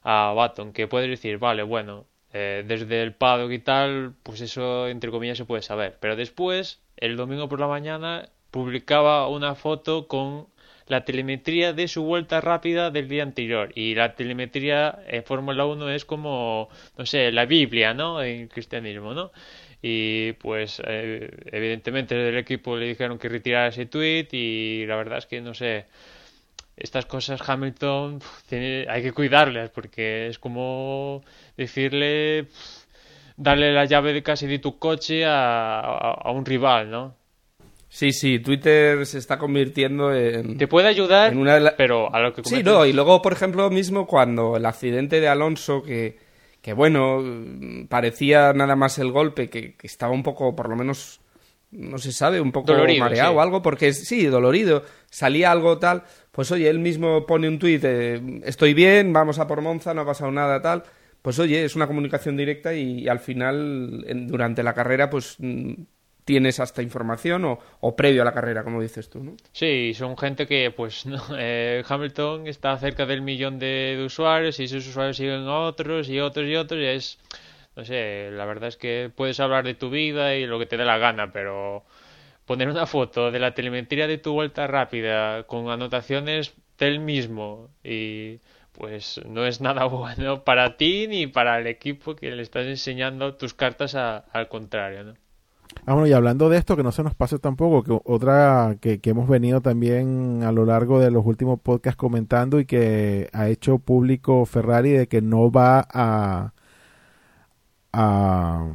Speaker 2: a Baton, que puede decir, vale, bueno, eh, desde el paddock y tal, pues eso entre comillas se puede saber. Pero después, el domingo por la mañana, publicaba una foto con la telemetría de su vuelta rápida del día anterior. Y la telemetría en Fórmula 1 es como, no sé, la Biblia, ¿no? En cristianismo, ¿no? Y pues, eh, evidentemente, desde el equipo le dijeron que retirara ese tweet y la verdad es que, no sé, estas cosas Hamilton tiene, hay que cuidarlas porque es como decirle darle la llave de casi de tu coche a, un rival, ¿no?
Speaker 1: Sí, sí, Twitter se está convirtiendo en...
Speaker 2: Te puede ayudar, pero a lo que...
Speaker 1: Sí, no, y luego, por ejemplo, mismo cuando el accidente de Alonso, que, que bueno, parecía nada más el golpe, que, que estaba un poco, por lo menos, no se sabe, un poco mareado o algo, porque sí, dolorido, salía algo tal, pues oye, él mismo pone un tuit, estoy bien, vamos a por Monza, no ha pasado nada, tal pues oye, es una comunicación directa y, al final, durante la carrera, pues mm, tienes hasta información o, previo a la carrera, como dices tú, ¿no?
Speaker 2: Sí, son gente que, pues, no, eh, Hamilton está cerca del millón de, usuarios y esos usuarios siguen a otros y otros y otros y es, no sé, la verdad es que puedes hablar de tu vida y lo que te dé la gana, pero poner una foto de la telemetría de tu vuelta rápida con anotaciones del mismo y pues no es nada bueno para ti ni para el equipo que le estás enseñando tus cartas al contrario, ¿no?
Speaker 3: Ah, bueno, y hablando de esto, que no se nos pase tampoco, que otra que, que, hemos venido también a lo largo de los últimos podcasts comentando y que ha hecho público Ferrari de que no va a, a,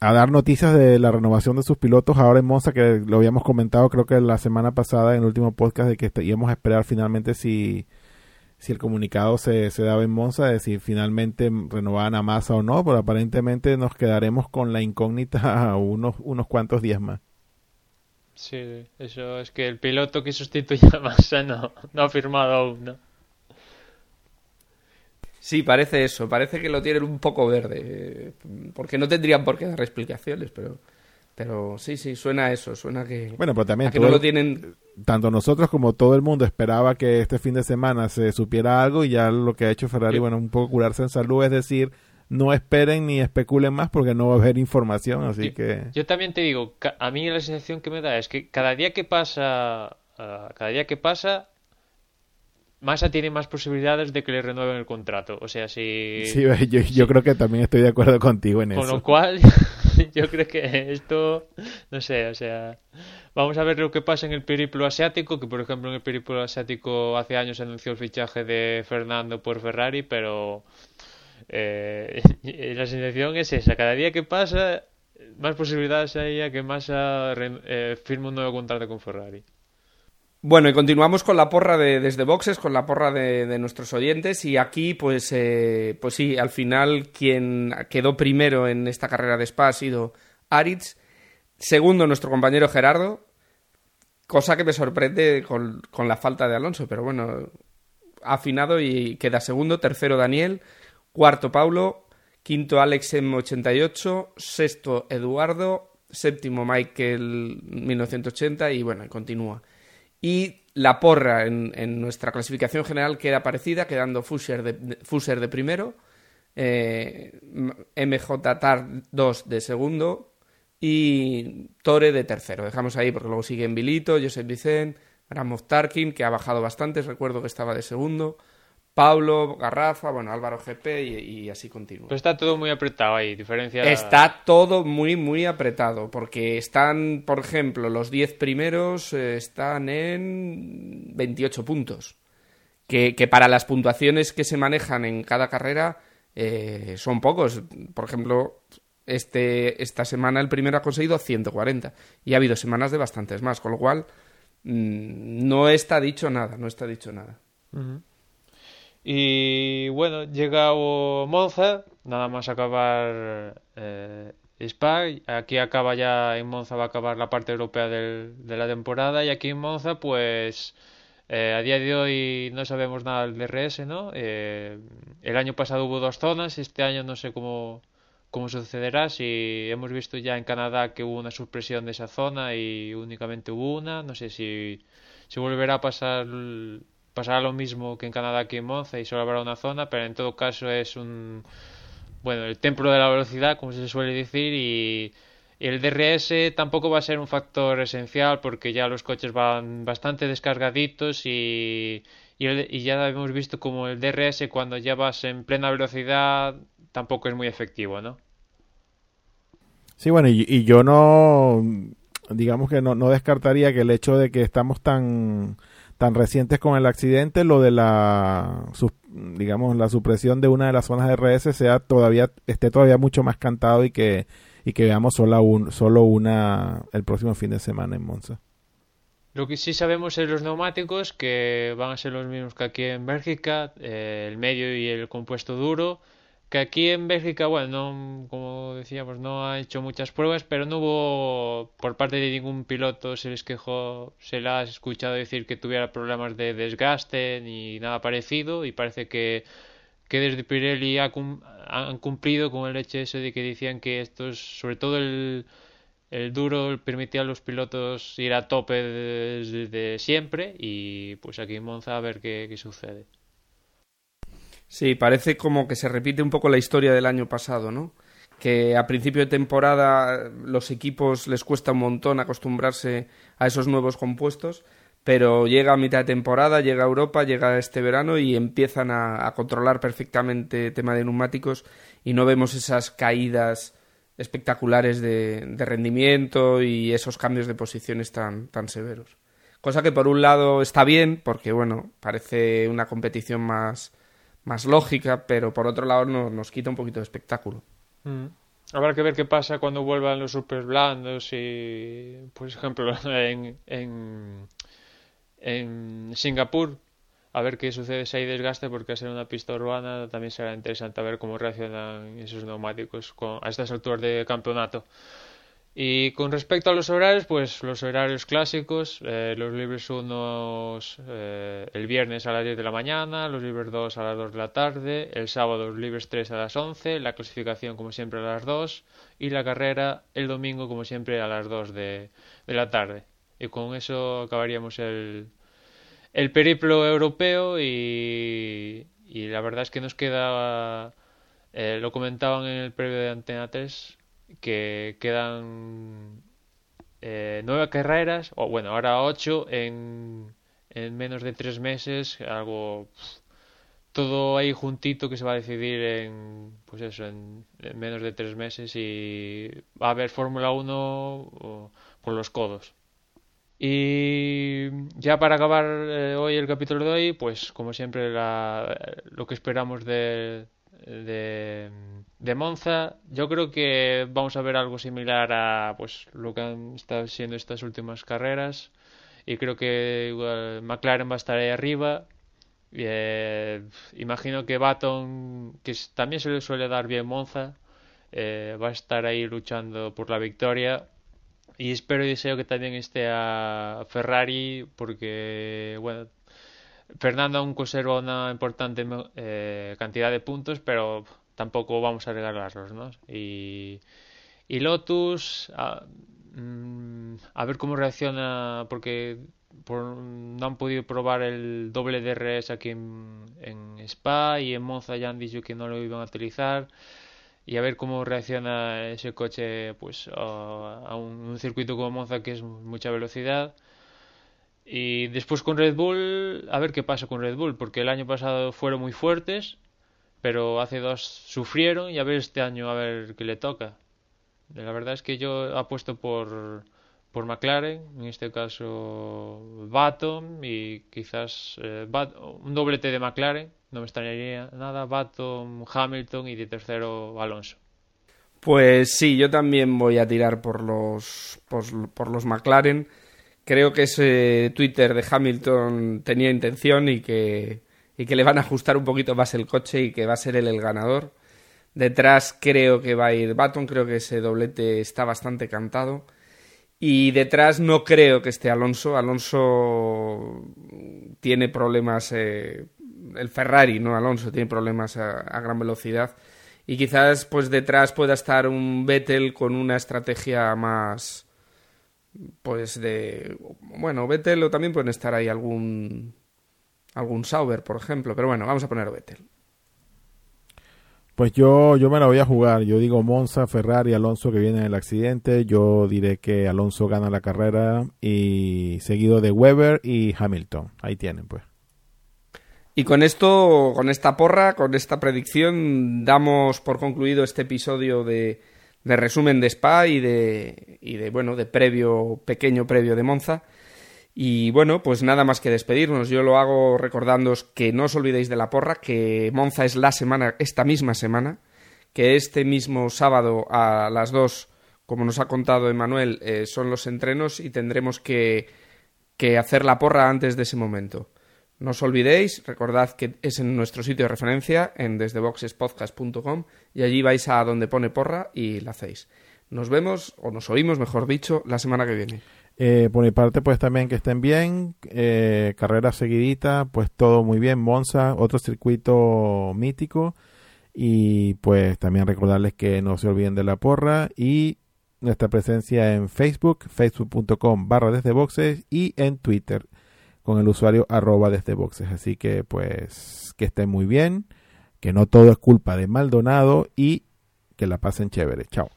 Speaker 3: a dar noticias de la renovación de sus pilotos. Ahora en Monza, que lo habíamos comentado creo que la semana pasada en el último podcast de que íbamos a esperar finalmente si si el comunicado se, se daba en Monza de si finalmente renovaban a Massa o no, pero aparentemente nos quedaremos con la incógnita unos, unos cuantos días más.
Speaker 2: Sí, eso es que el piloto que sustituye a Massa no, no ha firmado aún, ¿no?
Speaker 1: Sí, parece eso, parece que lo tienen un poco verde, porque no tendrían por qué dar explicaciones, pero pero sí, sí, suena a eso, suena que,
Speaker 3: bueno, pero también
Speaker 1: que no lo tienen...
Speaker 3: Tanto nosotros como todo el mundo esperaba que este fin de semana se supiera algo y ya lo que ha hecho Ferrari, bueno, un poco curarse en salud, es decir, no esperen ni especulen más porque no va a haber información, así que...
Speaker 2: Yo también te digo, a mí la sensación que me da es que cada día que pasa, ah, cada día que pasa, Massa tiene más posibilidades de que le renueven el contrato. O sea, si.
Speaker 3: Sí, yo, yo creo que también estoy de acuerdo contigo en
Speaker 2: Con
Speaker 3: eso.
Speaker 2: lo cual, yo creo que esto, no sé, o sea, vamos a ver lo que pasa en el periplo asiático, que por ejemplo en el periplo asiático hace años se anunció el fichaje de Fernando por Ferrari, pero eh, la sensación es esa, cada día que pasa, más posibilidades hay a que Massa eh, firme un nuevo contrato con Ferrari.
Speaker 1: Bueno, y continuamos con la porra de, desde boxes, con la porra de, nuestros oyentes. Y aquí, pues, eh, pues sí, al final quien quedó primero en esta carrera de Spa ha sido Aritz. Segundo, nuestro compañero Gerardo. Cosa que me sorprende con, la falta de Alonso, pero bueno, afinado y queda segundo. Tercero, Daniel. Cuarto, Paulo. Quinto, Alex M88. Sexto, Eduardo. Séptimo, Michael 1980. Y bueno, continúa. Y la porra en, nuestra clasificación general queda parecida, quedando Fusser de, de- de primero, eh, MJ Tar 2 de segundo y Tore de tercero. Dejamos ahí porque luego siguen Vilito, Josep Vicent, Ramov Tarkin, que ha bajado bastante, recuerdo que estaba de segundo, Pablo, Garrafa, bueno, Álvaro GP y, y así continúa.
Speaker 2: Pero está todo muy apretado ahí, diferencia...
Speaker 1: Está todo muy, muy apretado, porque están, por ejemplo, los 10 primeros eh, están en 28 puntos, que, que para las puntuaciones que se manejan en cada carrera eh, son pocos. Por ejemplo, este, esta semana el primero ha conseguido 140 y ha habido semanas de bastantes más, con lo cual mm, no está dicho nada, no está dicho nada.
Speaker 2: Y bueno, llegado Monza, nada más acabar eh, Spa, aquí acaba ya, en Monza va a acabar la parte europea del- de la temporada y aquí en Monza pues eh, a día de hoy no sabemos nada del DRS, ¿no? Eh, el año pasado hubo dos zonas, este año no sé cómo, cómo sucederá, si hemos visto ya en Canadá que hubo una supresión de esa zona y únicamente hubo una, no sé si, si volverá a pasar pasará lo mismo que en Canadá aquí en Monza y solo habrá una zona, pero en todo caso es un bueno, el templo de la velocidad, como se suele decir, y, y el DRS tampoco va a ser un factor esencial porque ya los coches van bastante descargaditos y, y, el- y ya hemos visto como el DRS cuando ya vas en plena velocidad tampoco es muy efectivo, ¿no?
Speaker 3: Sí, bueno, y, y yo no, digamos que no, no descartaría que el hecho de que estamos tan, tan recientes con el accidente, lo de la, digamos, la supresión de una de las zonas de RS sea todavía, esté todavía mucho más cantado y que, y que veamos solo, un, solo una el próximo fin de semana en Monza.
Speaker 2: Lo que sí sabemos es los neumáticos, que van a ser los mismos que aquí en Bélgica, eh, el medio y el compuesto duro. Que aquí en Bélgica, bueno, no, como decíamos, no ha hecho muchas pruebas, pero no hubo por parte de ningún piloto se les quejó, se le ha escuchado decir que tuviera problemas de desgaste ni nada parecido, y parece que, que desde Pirelli ha han cumplido con el hecho ese de que decían que estos, sobre todo el, el duro permitía a los pilotos ir a tope desde de siempre y pues aquí en Monza a ver qué, qué sucede.
Speaker 1: Sí, parece como que se repite un poco la historia del año pasado, ¿no? Que a principio de temporada los equipos les cuesta un montón acostumbrarse a esos nuevos compuestos, pero llega a mitad de temporada, llega Europa, llega este verano y empiezan a, a controlar perfectamente el tema de neumáticos y no vemos esas caídas espectaculares de, de rendimiento y esos cambios de posiciones tan, tan severos. Cosa que por un lado está bien, porque bueno, parece una competición más, más lógica, pero por otro lado no- nos quita un poquito de espectáculo.
Speaker 2: Habrá que ver qué pasa cuando vuelvan los super blandos y, por ejemplo, en, en, en Singapur, a ver qué sucede si hay desgaste, porque al ser una pista urbana también será interesante a ver cómo reaccionan esos neumáticos con- a estas alturas de campeonato. Y con respecto a los horarios, pues los horarios clásicos, eh, los libres unos eh, el viernes a las 10 de la mañana, los libres 2 a las 2 de la tarde, el sábado los libres 3 a las 11, la clasificación como siempre a las 2 y la carrera el domingo como siempre a las 2 de, de la tarde. Y con eso acabaríamos el, el periplo europeo y, y la verdad es que nos queda, eh, lo comentaban en el previo de Antena 3, que quedan eh, nueve carreras, o bueno, ahora ocho en, en menos de tres meses, algo todo ahí juntito que se va a decidir en pues eso en, menos de tres meses y va a haber Fórmula 1 con los codos. Y ya para acabar eh, hoy el capítulo de hoy pues como siempre lo que esperamos de, de, de Monza. Yo creo que vamos a ver algo similar a pues lo que han estado siendo estas últimas carreras. Y creo que igual McLaren va a estar ahí arriba. Eh, imagino que Baton, que también se le suele dar bien Monza, eh, va a estar ahí luchando por la victoria. Y espero y deseo que también esté a Ferrari, porque, bueno, Fernando aún conserva una importante eh, cantidad de puntos, pero tampoco vamos a regalarlos, ¿no? Y, y Lotus, a, mm, a ver cómo reacciona, porque no han podido probar el doble DRS aquí en, en, Spa y en Monza ya han dicho que no lo iban a utilizar y a ver cómo reacciona ese coche pues a, un, circuito como Monza que es mucha velocidad y después con Red Bull a ver qué pasa con Red Bull porque el año pasado fueron muy fuertes pero hace dos sufrieron y a ver este año a ver qué le toca la verdad es que yo apuesto por por McLaren, en este caso Baton y quizás eh, un doblete de McLaren, no me extrañaría nada, Baton, Hamilton y de tercero Alonso.
Speaker 1: Pues sí, yo también voy a tirar por los, por, los McLaren. Creo que ese Twitter de Hamilton tenía intención y que, y que le van a ajustar un poquito más el coche y que va a ser él el ganador. Detrás creo que va a ir Baton, creo que ese doblete está bastante cantado. Y detrás no creo que esté Alonso. Alonso tiene problemas. Eh, el Ferrari, no Alonso, tiene problemas a, gran velocidad. Y quizás pues detrás pueda estar un Vettel con una estrategia más. Pues de. Bueno, Vettel o también pueden estar ahí algún. Algún Sauber, por ejemplo. Pero bueno, vamos a poner Vettel.
Speaker 3: Pues yo, yo me la voy a jugar. Yo digo Monza, Ferrari, Alonso que viene en el accidente. Yo diré que Alonso gana la carrera y seguido de Weber y Hamilton. Ahí tienen, pues.
Speaker 1: Y con esto, con esta porra, con esta predicción, damos por concluido este episodio de, de resumen de Spa y de, y de, bueno, de previo, pequeño previo de Monza. Y bueno, pues nada más que despedirnos. Yo lo hago recordándoos que no os olvidéis de la porra, que Monza es la semana, esta misma semana, que este mismo sábado a las 2, como nos ha contado Emanuel, eh, son los entrenos y tendremos que, que hacer la porra antes de ese momento. No os olvidéis, recordad que es en nuestro sitio de referencia, en desdeboxespodcast.com, y allí vais a donde pone porra y la hacéis. Nos vemos, o nos oímos, mejor dicho, la semana que viene.
Speaker 3: Eh, por mi parte, pues también que estén bien. Eh, carrera seguidita, pues todo muy bien. Monza, otro circuito mítico. Y pues también recordarles que no se olviden de la porra y nuestra presencia en Facebook, facebook.com barra desde boxes y en Twitter con el usuario arroba desde boxes. Así que pues que estén muy bien, que no todo es culpa de Maldonado y que la pasen chévere. Chao.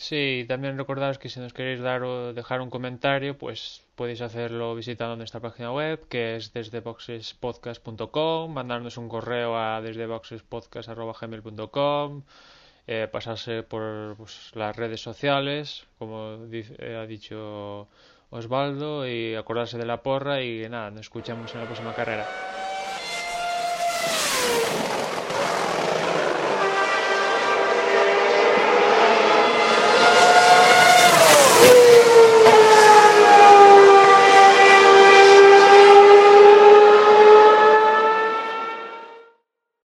Speaker 2: Sí, también recordaros que si nos queréis dar o dejar un comentario, pues podéis hacerlo visitando nuestra página web, que es desdeboxespodcast.com, mandarnos un correo a desdeboxespodcast.gmail.com, eh, pasarse por pues, las redes sociales, como eh, ha dicho Osvaldo, y acordarse de la porra y nada, nos escuchamos en la próxima carrera.